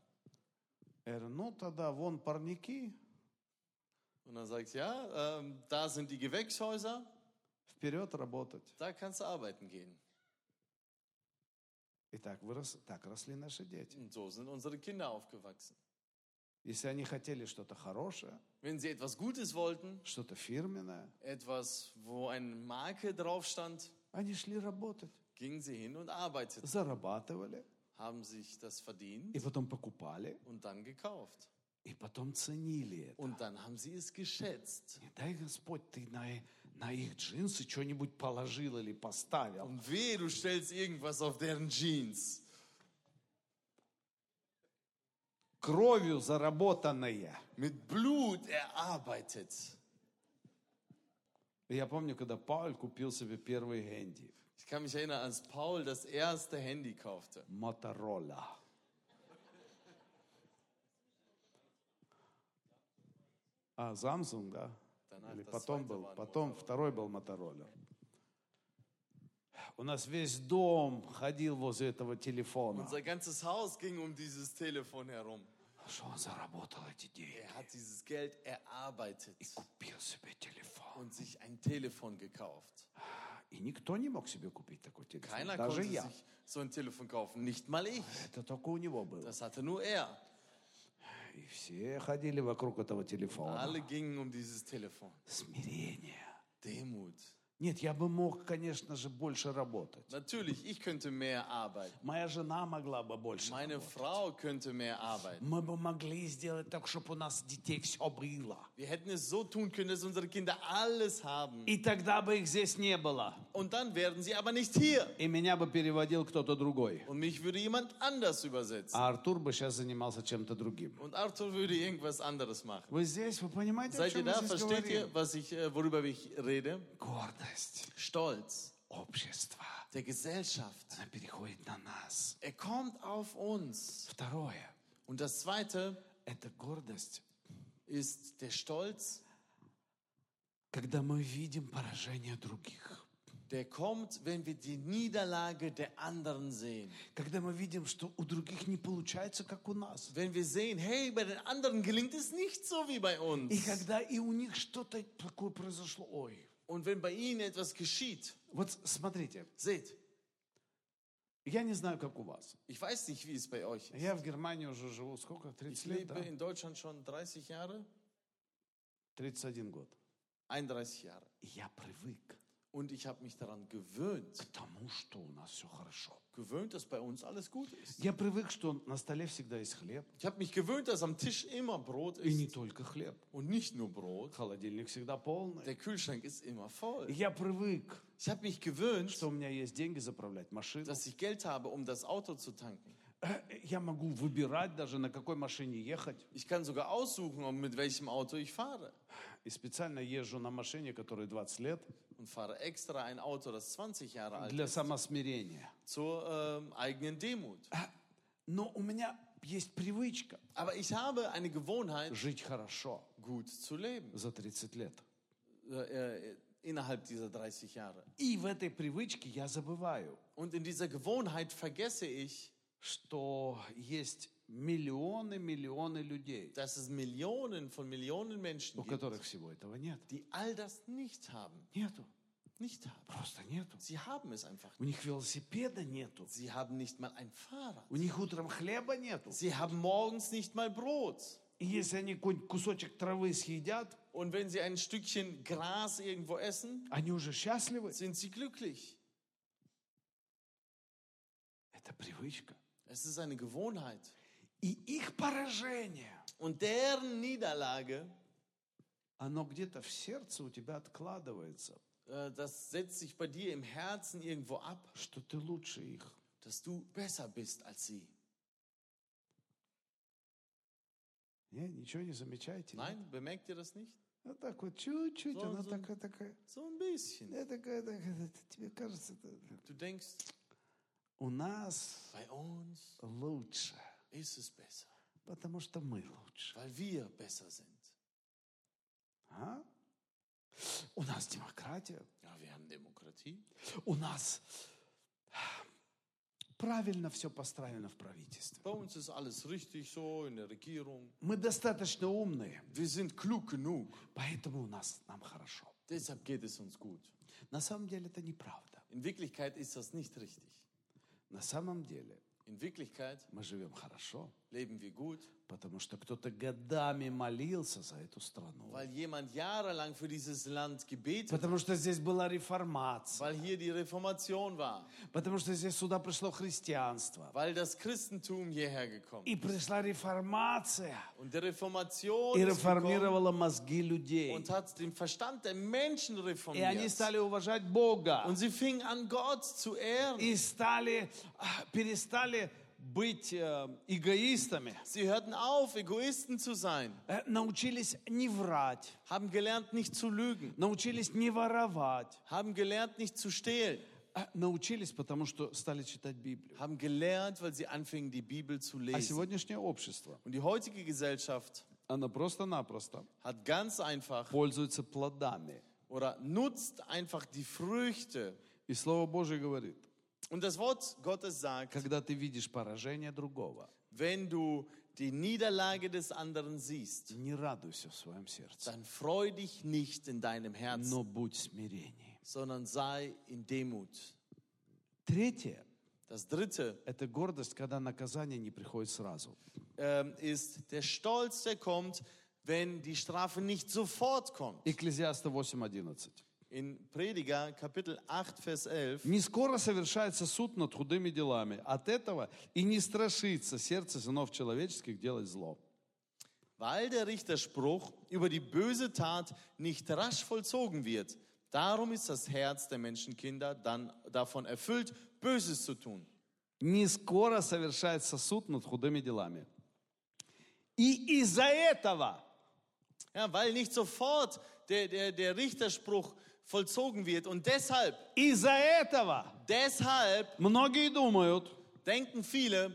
Говорю, ну тогда вон парники, Und dann sagst du, ja, ähm, da sind die Gewächshäuser, вперед работать. da kannst du arbeiten gehen. И так, вырос, так росли наши дети. Und so sind unsere Kinder aufgewachsen. Если они хотели что-то хорошее, Wenn sie etwas Gutes wollten, что-то фирменное, etwas, wo eine Marke drauf stand, они шли работать, gingen sie hin und arbeiteten, зарабатывали, haben sich das verdient и потом покупали, und dann gekauft. и потом ценили это. Und dann haben sie es geschätzt. Не дай Господь, ты на, на их джинсы что-нибудь положил или поставил. Und weh, du stellst irgendwas auf deren Jeans. кровью заработанное. mit Blut erarbeitet. Я помню, когда Пауль купил себе первый Генди, Ich kann mich erinnern, als Paul das erste Handy kaufte. Моторола. А, Samsung, да? Danach Или das потом zweite был, war ein потом второй был Моторола. У нас весь дом ходил возле этого телефона. Unser ganzes Haus ging um dieses Telefon herum. Что он заработал эти деньги Er hat dieses Geld erarbeitet и купил себе телефон. und sich ein Telefon gekauft. И никто не мог себе купить такой телефон. Keiner Даже konnte я. sich so ein Telefon kaufen, nicht mal ich. Это только у него было. Das hatte nur er. И все ходили вокруг этого телефона. Alle gingen um dieses Telefon. Смирение. Demut. Нет, я бы мог, конечно же, больше работать. Natürlich, ich könnte mehr arbeiten. Моя жена могла бы больше Meine работать. Frau könnte mehr arbeiten. Мы бы могли сделать так, чтобы у нас детей все было. Wir hätten es so tun können, dass unsere Kinder alles haben. И тогда бы их здесь не было. Und dann wären sie aber nicht hier. И меня бы переводил кто-то другой. Und mich würde jemand anders übersetzen. А Артур бы сейчас занимался чем-то другим. Und Arthur würde irgendwas anderes machen. Вы здесь, вы понимаете, о Seid ihr чем мы da? здесь Versteht говорим? ihr, was ich, äh, worüber ich rede? Гордость Stolz общества. der Gesellschaft. Она переходит на нас. Er kommt auf uns. Второе. Und das Zweite Это гордость, ist der Stolz, когда мы видим поражение других. der kommt, wenn wir die Niederlage der anderen sehen. Когда мы видим, что у других не получается, как у нас. Wenn wir sehen, hey, bei den anderen gelingt es nicht so wie bei И uns. когда и у них что-то такое произошло. Ой. Und wenn bei ihnen etwas geschieht, Вот смотрите, seht, я не знаю, как у вас. ich weiß nicht, wie es bei euch ist. Я в Германии уже живу, сколько? Ich 30 лет, lebe да? in Deutschland schon 30 Jahre, 31 год. 31 Jahre. И я привык Und ich habe mich daran gewöhnt, к тому, что у нас все хорошо. gewöhnt, dass bei uns alles gut ist. Я привык, что на столе всегда есть хлеб. Ich habe mich gewöhnt, dass am Tisch immer Brot И не ist. только хлеб. Und nicht nur Brot. Холодильник всегда полный. Der Kühlschrank ist immer voll. И Я привык, Ich habe mich gewöhnt, что у меня есть деньги заправлять машину. dass ich Geld habe, um das Auto zu tanken. Э, Я могу выбирать даже, на какой машине ехать. Ich kann sogar aussuchen, um mit welchem Auto ich fahre. И специально езжу на машине, которой 20 лет, Und fahre extra ein Auto, das 20 Jahre alt для самосмирения. zur ähm, eigenen Demut. А, Но у меня есть привычка Aber ich habe eine Gewohnheit, жить хорошо gut zu leben. за 30 лет. Äh, äh, innerhalb dieser 30 Jahre. И в этой привычке я забываю, Und in dieser Gewohnheit vergesse ich, что есть миллионы, миллионы людей, dass es Millionen von Millionen Menschen у gibt, которых всего этого нет. die all das nicht haben. Нету. Nicht haben. Просто нету. Sie haben es einfach У них велосипеда нету. Sie haben nicht mal ein Fahrrad. У них утром хлеба нету. Sie haben morgens nicht mal Brot. И если они кусочек травы съедят, Und wenn sie ein Stückchen Gras irgendwo essen, они уже счастливы. sind sie glücklich. Это привычка. Es ist eine Gewohnheit. И их поражение, Und deren Niederlage, оно где-то в сердце у тебя откладывается, äh, das setzt sich bei dir im Herzen irgendwo ab, что ты лучше их. dass du besser bist als sie. Не, ничего не замечаете? нет? Nein, bemerkt ihr das nicht? Вот так вот чуть-чуть, So, она so. такая, такая. So ein bisschen. Я такая, такая, тебе кажется, это- Du denkst, у нас лучше, потому что мы лучше. А? У нас демократия, у нас правильно все построено в правительстве. Bei uns ist alles richtig so in der Regierung. Мы достаточно умные, Wir sind klug genug. поэтому у нас нам хорошо. Deshalb geht es uns gut. На самом деле это неправда. In Wirklichkeit ist das nicht richtig. На самом деле In Wirklichkeit мы живем хорошо, leben wir gut, потому что кто-то годами молился за эту страну. weil jemand jahrelang für dieses Land gebetet Потому что здесь была реформация. weil hier die Reformation war, Потому что здесь сюда пришло христианство. weil das Christentum hierher gekommen И пришла реформация. Und die Reformation И реформировала мозги людей. und hat den Verstand der Menschen И они reformiert. стали уважать Бога. Und sie fingen an, Gott zu ehren. И стали, а, перестали быть э, эгоистами, Sie hörten auf, Egoisten zu sein, э, научились не врать, haben gelernt, nicht zu lügen, научились не воровать, haben gelernt, nicht zu stehlen, а научились, потому что стали читать Библию. haben gelernt, weil sie anfingen, die Bibel zu А lesen. сегодняшнее общество, Und die heutige Gesellschaft оно просто-напросто hat ganz einfach пользуется плодами. oder nutzt einfach die Früchte. И Слово Божье говорит, Und das Wort Gottes sagt, когда ты видишь поражение другого, wenn du die Niederlage des anderen siehst, не радуйся в своем сердце, dann freu dich nicht in deinem Herzen, но будь смирение. sondern sei in Demut. Третье Das dritte – это гордость, когда наказание не приходит сразу. ähm, ist der Stolz, der kommt, wenn die Strafe nicht sofort kommt. Экклезиаста 8.11. In Prediger Kapitel 8, Vers 11. Не скоро совершается суд над худыми делами. От этого и не страшится сердце сынов человеческих делать зло. Weil der Richterspruch über die böse Tat nicht rasch vollzogen wird, darum ist das Herz der Menschenkinder dann davon erfüllt, Böses zu tun. Не скоро совершается суд над худыми делами. И из-за этого Ja, weil nicht sofort der, der, der Richterspruch vollzogen wird. Und deshalb, из-за этого deshalb многие думают, denken viele,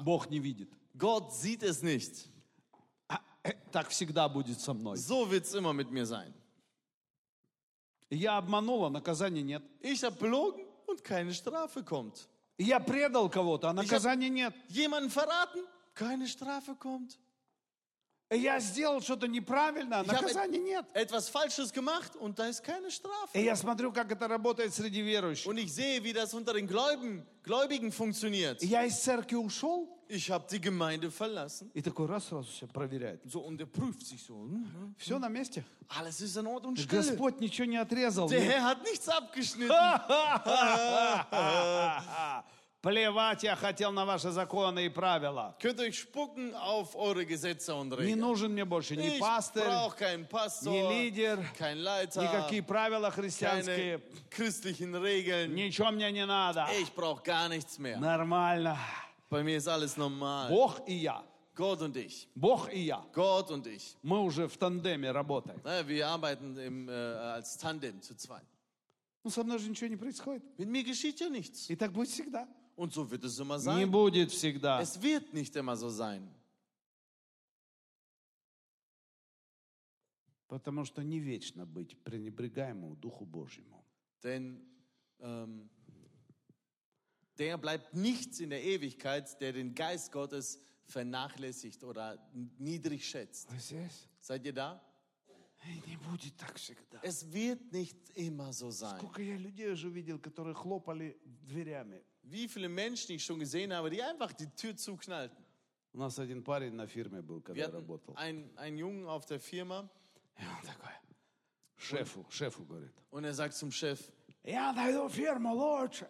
Бог не видит. Gott sieht es nicht. А, э, Так всегда будет со мной. So wird es immer mit mir sein. Я обманула, наказания нет. Ich habe belogen und keine Strafe kommt. Я предал кого-то, а наказания нет. Jemanden verraten, keine Strafe kommt. Я сделал что-то неправильно, а наказания нет. etwas Falsches gemacht und da ist keine Strafe. И я смотрю, как это работает среди верующих. Und ich sehe, wie das unter den Gläubigen, Gläubigen funktioniert. Я из церкви ушел, Ich habe die Gemeinde verlassen. и такой раз сразу все проверяет. So, und er prüft sich so. hm, Все на месте. Alles ist in Ort und Stille. Господь ничего не отрезал. Der Herr hat nichts abgeschnitten. Плевать я хотел на ваши законы и правила. Könnt euch spucken auf eure Gesetze und Не нужен мне больше ни Ich пастырь, brauche keinen Pastor, ни лидер, Leiter, никакие правила христианские. keine christlichen Regeln. Ничего мне не надо. Ich brauche gar nichts mehr. Нормально. Bei mir ist alles normal. Бог и я. Gott und ich. Бог и я. Gott und ich. Мы уже в тандеме работаем. Naja, wir arbeiten im, äh, als Tandem zu zweit. Ну, со мной же ничего не происходит. Mit mir geschieht ja nichts. И так будет всегда. Und so wird es immer Не sein. будет всегда. Es wird nicht immer so sein. Потому что не вечно быть пренебрегаемому Духу Божьему. Denn ähm, der bleibt nichts in der Ewigkeit, der den Geist Gottes vernachlässigt oder niedrig schätzt. Seid ihr da? И Не будет так всегда. Es wird nicht immer so sein. Сколько я людей уже видел, которые хлопали дверями. Wie viele Menschen ich schon gesehen habe, die einfach die Tür zuknallten. У нас один парень на фирме был, когда Wir я hatten работал. einen, einen Jungen auf der Firma И он такой, шефу, шефу говорит, und er sagt zum Chef, я найду фирму лучше,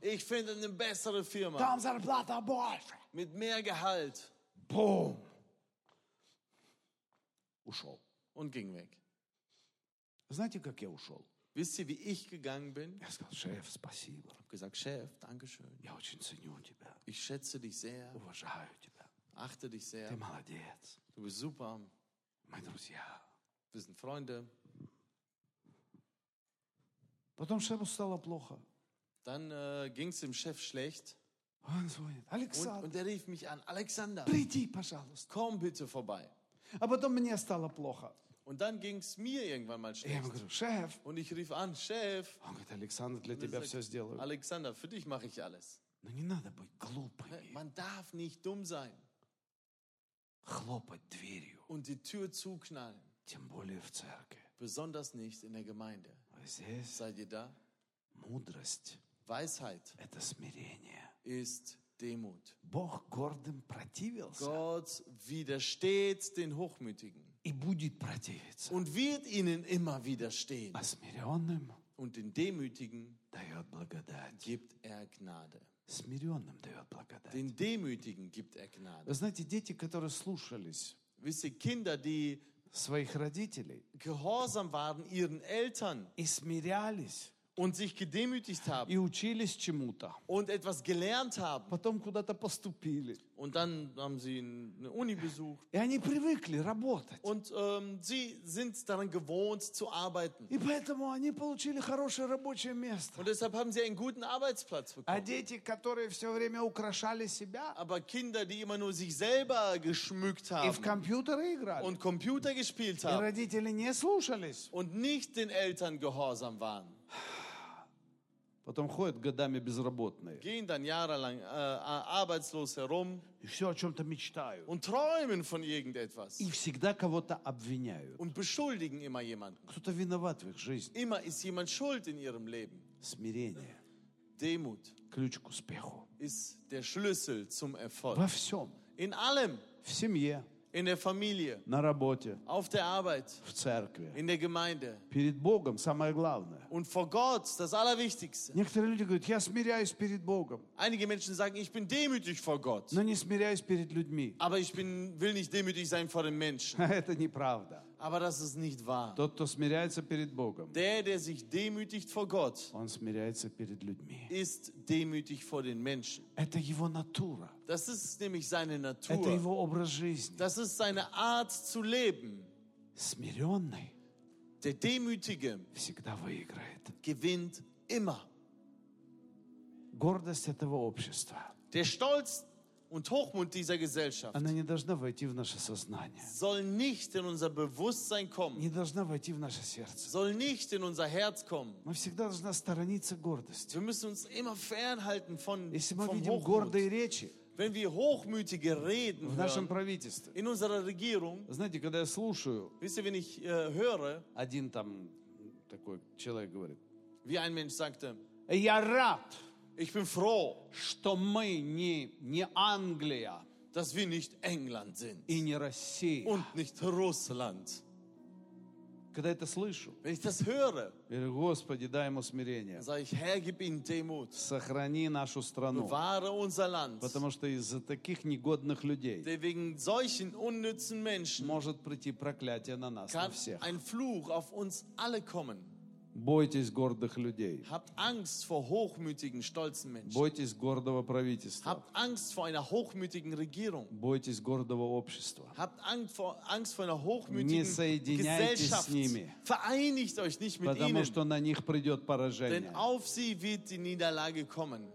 ich finde eine bessere Firma там зарплата больше. mit mehr Gehalt Бум! Ушел. und ging weg. Знаете, как я ушел? Wisst ihr, wie ich gegangen bin? Я сказал, шеф, спасибо. Ich habe gesagt, Chef, Dankeschön. Я очень ценю тебя, Ich schätze dich sehr, уважаю тебя. achte dich sehr. Ты молодец. Du bist super. Мы друзья. Wir sind Freunde. Потом шефу стало плохо. Dann äh, ging es dem Chef schlecht Он звонит. und, Александр, und er rief mich an, Alexander, приди, пожалуйста. komm bitte vorbei. А потом мне стало плохо. Und dann ging es mir irgendwann mal И я ему schlecht. говорю, шеф. Und ich rief an, Chef, Он говорит, Александр, для Und er тебя sagt, все сделаю. Alexander, für dich mache ich alles. Но не надо быть глупыми. Man darf nicht dumm sein Хлопать дверью. und die Tür zuknallen. Тем более в церкви. Besonders nicht in der Gemeinde. А здесь Seid ihr da? мудрость Weisheit – это смирение. ist Demut. Бог гордым противился Gott widersteht den Hochmütigen И будет противиться. und wird ihnen immer widerstehen. А смиренным Und den Demütigen дает благодать. gibt er Gnade. Смиренным дает благодать. Den Demütigen gibt er Вы Gnade. знаете, дети, которые слушались Wisst ihr, Kinder, die своих родителей gehorsam waren ihren Eltern и смирялись, und sich gedemütigt haben и учились чему-то. und etwas gelernt haben. Потом куда-то поступили. Und dann haben sie eine Uni besucht. И они привыкли работать. Und ähm, sie sind daran gewohnt zu arbeiten. И поэтому они получили хорошее рабочее место. Und deshalb haben sie einen guten Arbeitsplatz А bekommen. дети, которые все время украшали себя Aber Kinder, die immer nur sich selber geschmückt и в haben компьютеры играли, und Computer gespielt и haben родители не слушались, und nicht den Eltern gehorsam waren, потом ходят годами безработные. gehen dann jahrelang äh, arbeitslos herum И все о чем-то мечтают. und träumen von irgendetwas И всегда кого-то обвиняют. und beschuldigen immer jemanden. Кто-то виноват в их жизни. Immer ist jemand schuld in ihrem Leben. Смирение. Demut Ключ к успеху. ist der Schlüssel zum Erfolg. Во всем. In allem, В семье, in der Familie, на работе, auf der Arbeit, в церкви. in der Gemeinde Перед Богом самое главное. und vor Gott das Allerwichtigste. Некоторые люди говорят, я смиряюсь перед Богом, Einige Menschen sagen, ich bin demütig vor Gott, но не смиряюсь перед людьми. aber ich bin, will nicht demütig sein vor den Menschen. Это [laughs] неправда. Aber das ist nicht wahr. Тот, кто смиряется перед Богом, Der, der sich demütigt vor Gott, он смиряется перед людьми. ist demütig vor den Menschen. Это его натура. Das ist nämlich seine Это Natur. его образ жизни. Das ist seine Art zu leben. Смиренный Der Demütige всегда выиграет. gewinnt immer. Гордость этого общества, Der Stolz und Hochmut dieser Gesellschaft она не должна войти в наше сознание, soll nicht in unser Bewusstsein kommen, не должна войти в наше сердце. soll nicht in unser Herz kommen. Мы всегда должна сторониться гордости. Wir müssen uns immer fernhalten von, Если мы vom видим Hochmut. гордые речи Wenn wir hochmütige Reden в нашем hören, правительстве, in unserer Regierung, знаете, когда я слушаю, wisst ihr, wenn ich äh, höre, один там такой человек говорит, wie ein Mensch sagte, я рад, ich bin froh, что мы не, не Англия dass wir nicht England sind и не Россия. und nicht Russland. Когда я это слышу, Wenn ich das höre, я говорю, Господи, дай ему смирение. dann sage ich, Herr, gib ihnen Demut. Сохрани нашу страну. Bewahre unser Land. Потому что из-за таких негодных людей Denn wegen solchen unnützen Menschen может прийти проклятие на нас, на kann всех. ein Fluch auf uns alle kommen. Бойтесь гордых людей. Habt Angst vor hochmütigen, stolzen Menschen. Бойтесь гордого правительства. Habt Angst vor einer hochmütigen Regierung. Бойтесь гордого общества. Habt Angst vor, Angst vor einer Не hochmütigen соединяйтесь Gesellschaft. с ними. Vereinigt euch nicht mit Потому ihnen, что на них придет denn поражение. auf sie wird die Niederlage kommen.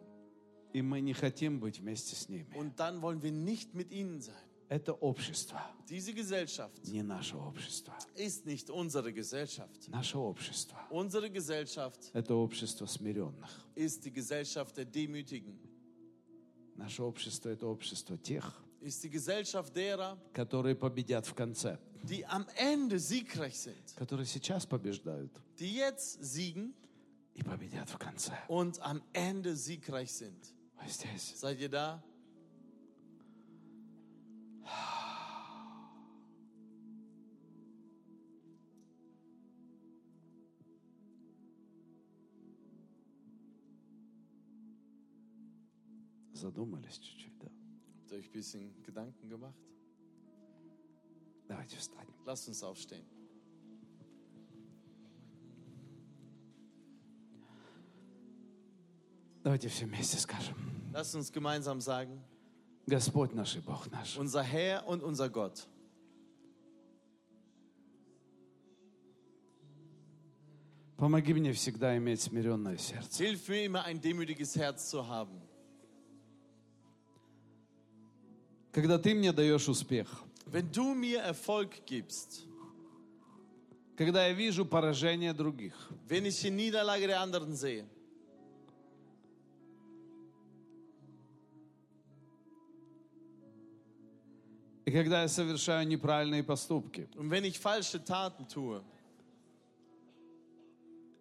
И мы не хотим быть вместе с ними. Und dann wollen wir nicht mit ihnen sein. Это общество, Diese Gesellschaft не наше общество. ist nicht unsere Gesellschaft. Наше общество Unsere Gesellschaft – это общество смиренных. ist die Gesellschaft der Demütigen, Наше общество – это общество тех, ist die Gesellschaft derer, которые победят в конце, die am Ende siegreich sind, которые сейчас побеждают die jetzt siegen и победят в конце. und am Ende siegreich sind. Seid ihr da? Задумались чуть-чуть, да? Habt ihr euch ein bisschen Gedanken gemacht? Давайте встанем. Lasst uns aufstehen. Давайте все вместе скажем. Lasst uns gemeinsam sagen, Господь наш и Бог наш, unser Herr und unser Gott, помоги мне всегда иметь смиренное сердце. hilf mir immer ein demütiges Herz zu haben. Когда Ты мне даешь успех, Wenn du mir Erfolg gibst, когда я вижу поражение других, wenn ich die Niederlage der anderen sehe, и когда я совершаю неправильные поступки, und wenn ich falsche Taten tue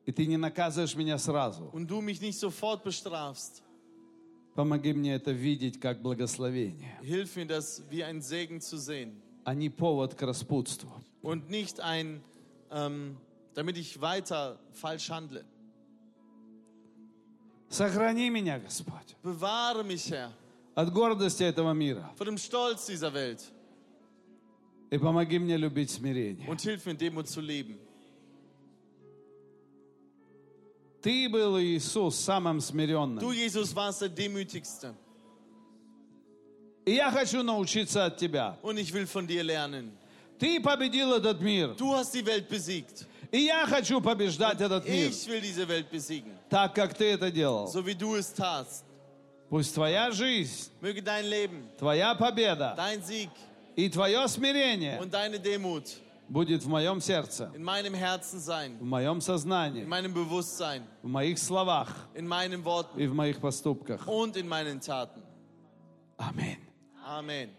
и Ты не наказываешь меня сразу, und du mich nicht sofort bestrafst, помоги мне это видеть как благословение, hilf mir das wie ein Segen zu sehen а не повод к распутству. und nicht ein, ähm, damit ich weiter falsch handle. Сохрани меня, Господь, Bewahre mich, Herr, от гордости этого мира vor dem Stolz dieser Welt и помоги мне любить смирение. und hilf mir, Demut zu leben. Ты был, Иисус, самым смиренным. Du, Jesus, warst der Demütigste. И я хочу научиться от Тебя. Und ich will von dir lernen. Ты победил этот мир. Du hast die Welt besiegt. И я хочу побеждать этот мир, Ich will diese Welt besiegen. так как Ты это делал. So wie du es tatst. Пусть Твоя жизнь, Möge dein Leben, Твоя победа dein Sieg и Твое смирение und deine Demut будет в моем сердце, in meinem Herzen sein, в моем in сознании, meinem Bewusstsein, в моих словах in meinen Worten и в моих поступках. und in meinen Taten. Аминь.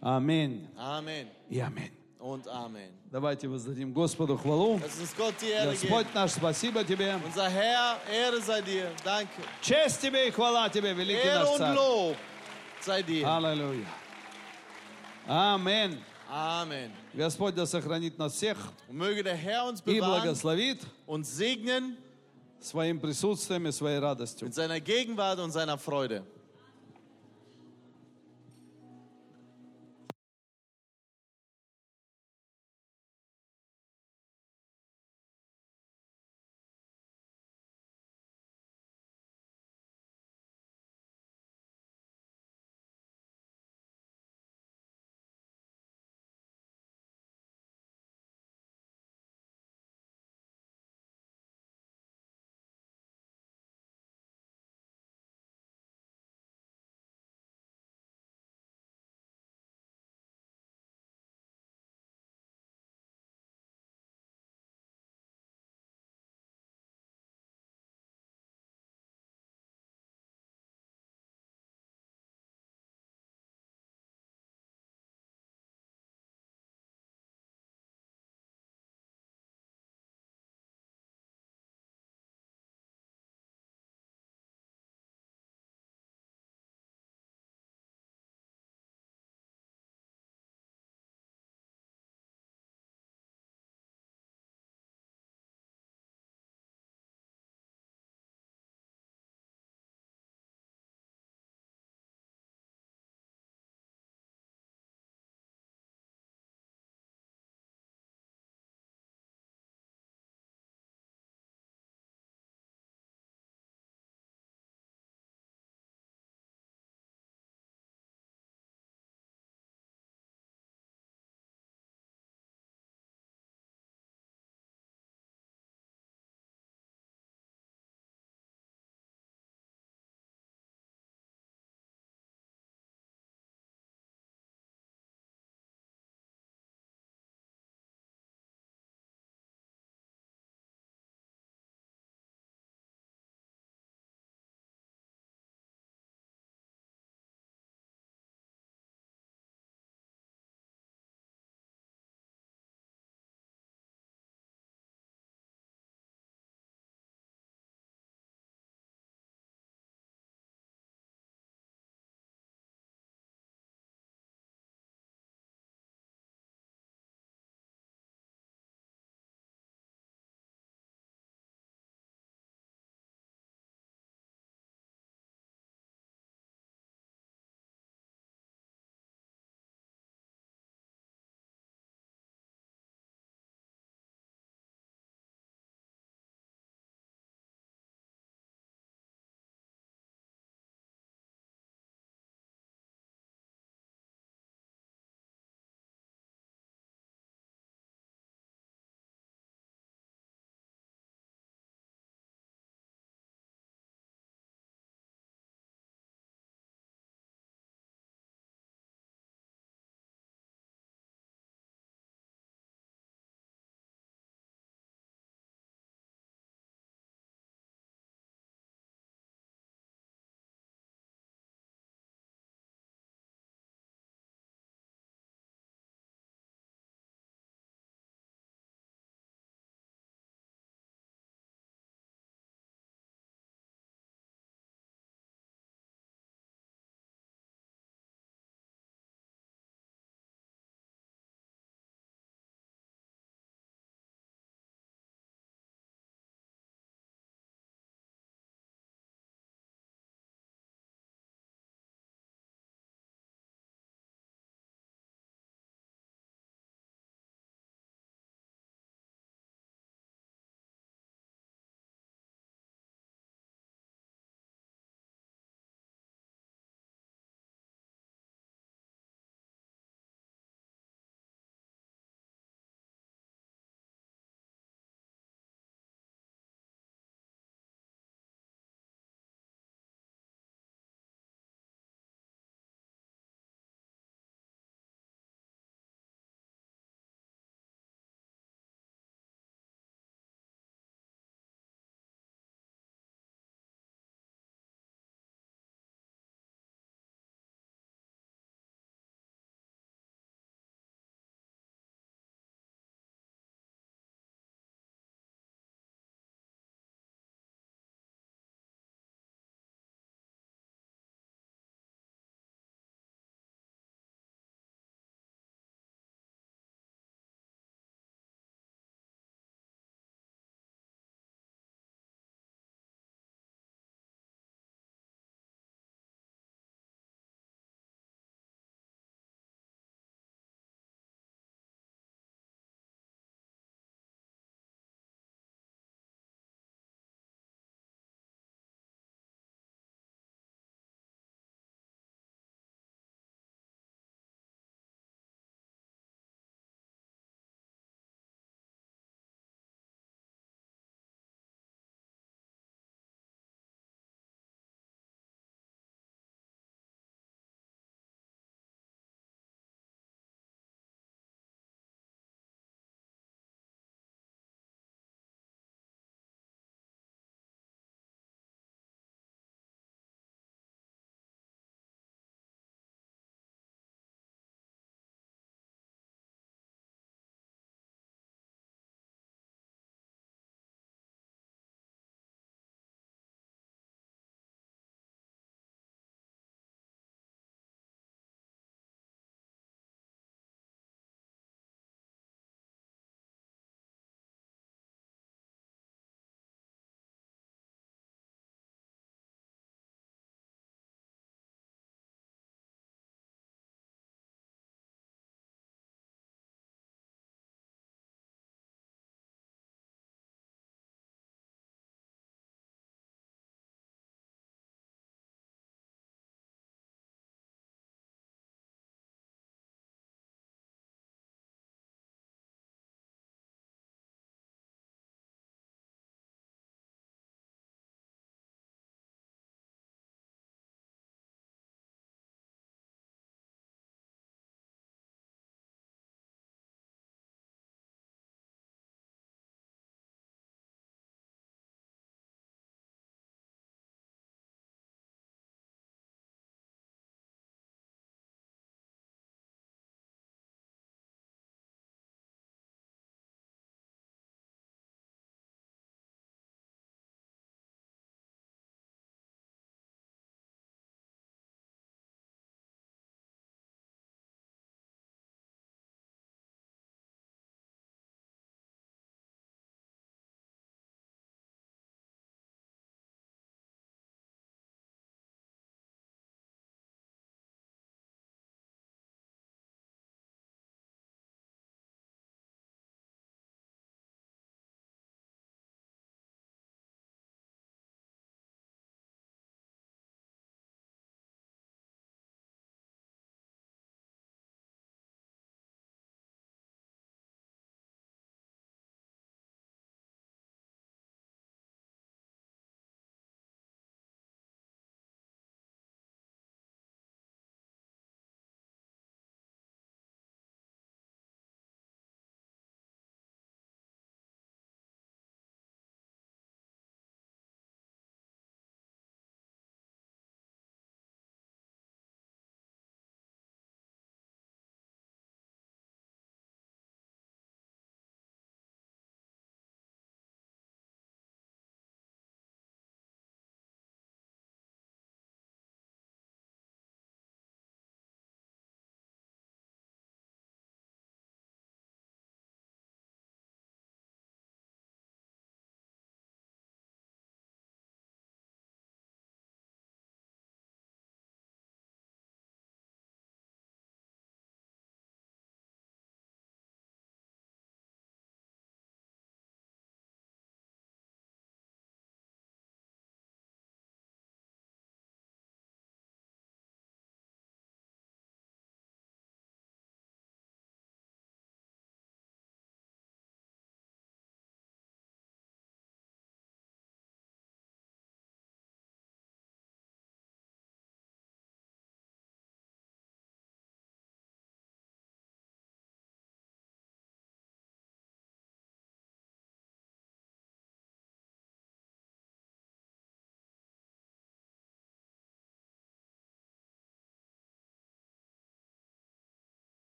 Аминь Amen. и аминь. Und Amen. Давайте воздадим Господу хвалу. Господь наш, спасибо Тебе. Unser Herr, Ehre sei dir. Danke. Честь Тебе и хвала Тебе, великий Ehre наш Царь. Lob sei dir. Аллилуйя. Аминь. Amen. Господь да сохранит нас всех Und möge der Herr uns и bewahren, благословит uns segnen своим присутствием и своей радостью. mit seiner Gegenwart und seiner Freude.